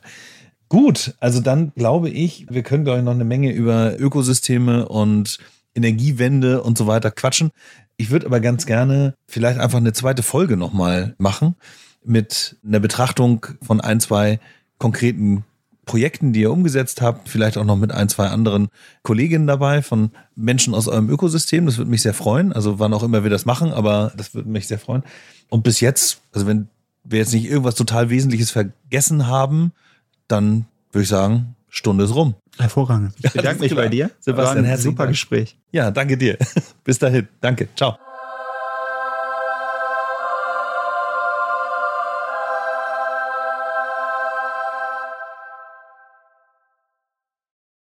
Gut, also dann glaube ich, wir können, glaube ich, noch eine Menge über Ökosysteme und Energiewende und so weiter quatschen. Ich würde aber ganz gerne vielleicht einfach eine zweite Folge nochmal machen mit einer Betrachtung von ein, zwei konkreten Projekten, die ihr umgesetzt habt, vielleicht auch noch mit ein, zwei anderen Kolleginnen dabei von Menschen aus eurem Ökosystem. Das würde mich sehr freuen. Also wann auch immer wir das machen, aber das würde mich sehr freuen. Und bis jetzt, also wenn wir jetzt nicht irgendwas total Wesentliches vergessen haben, dann würde ich sagen, Stunde ist rum. Hervorragend. Ich bedanke mich bei dir. Sebastian, War ein super Dank. Gespräch. Ja, danke dir. Bis dahin. Danke. Ciao.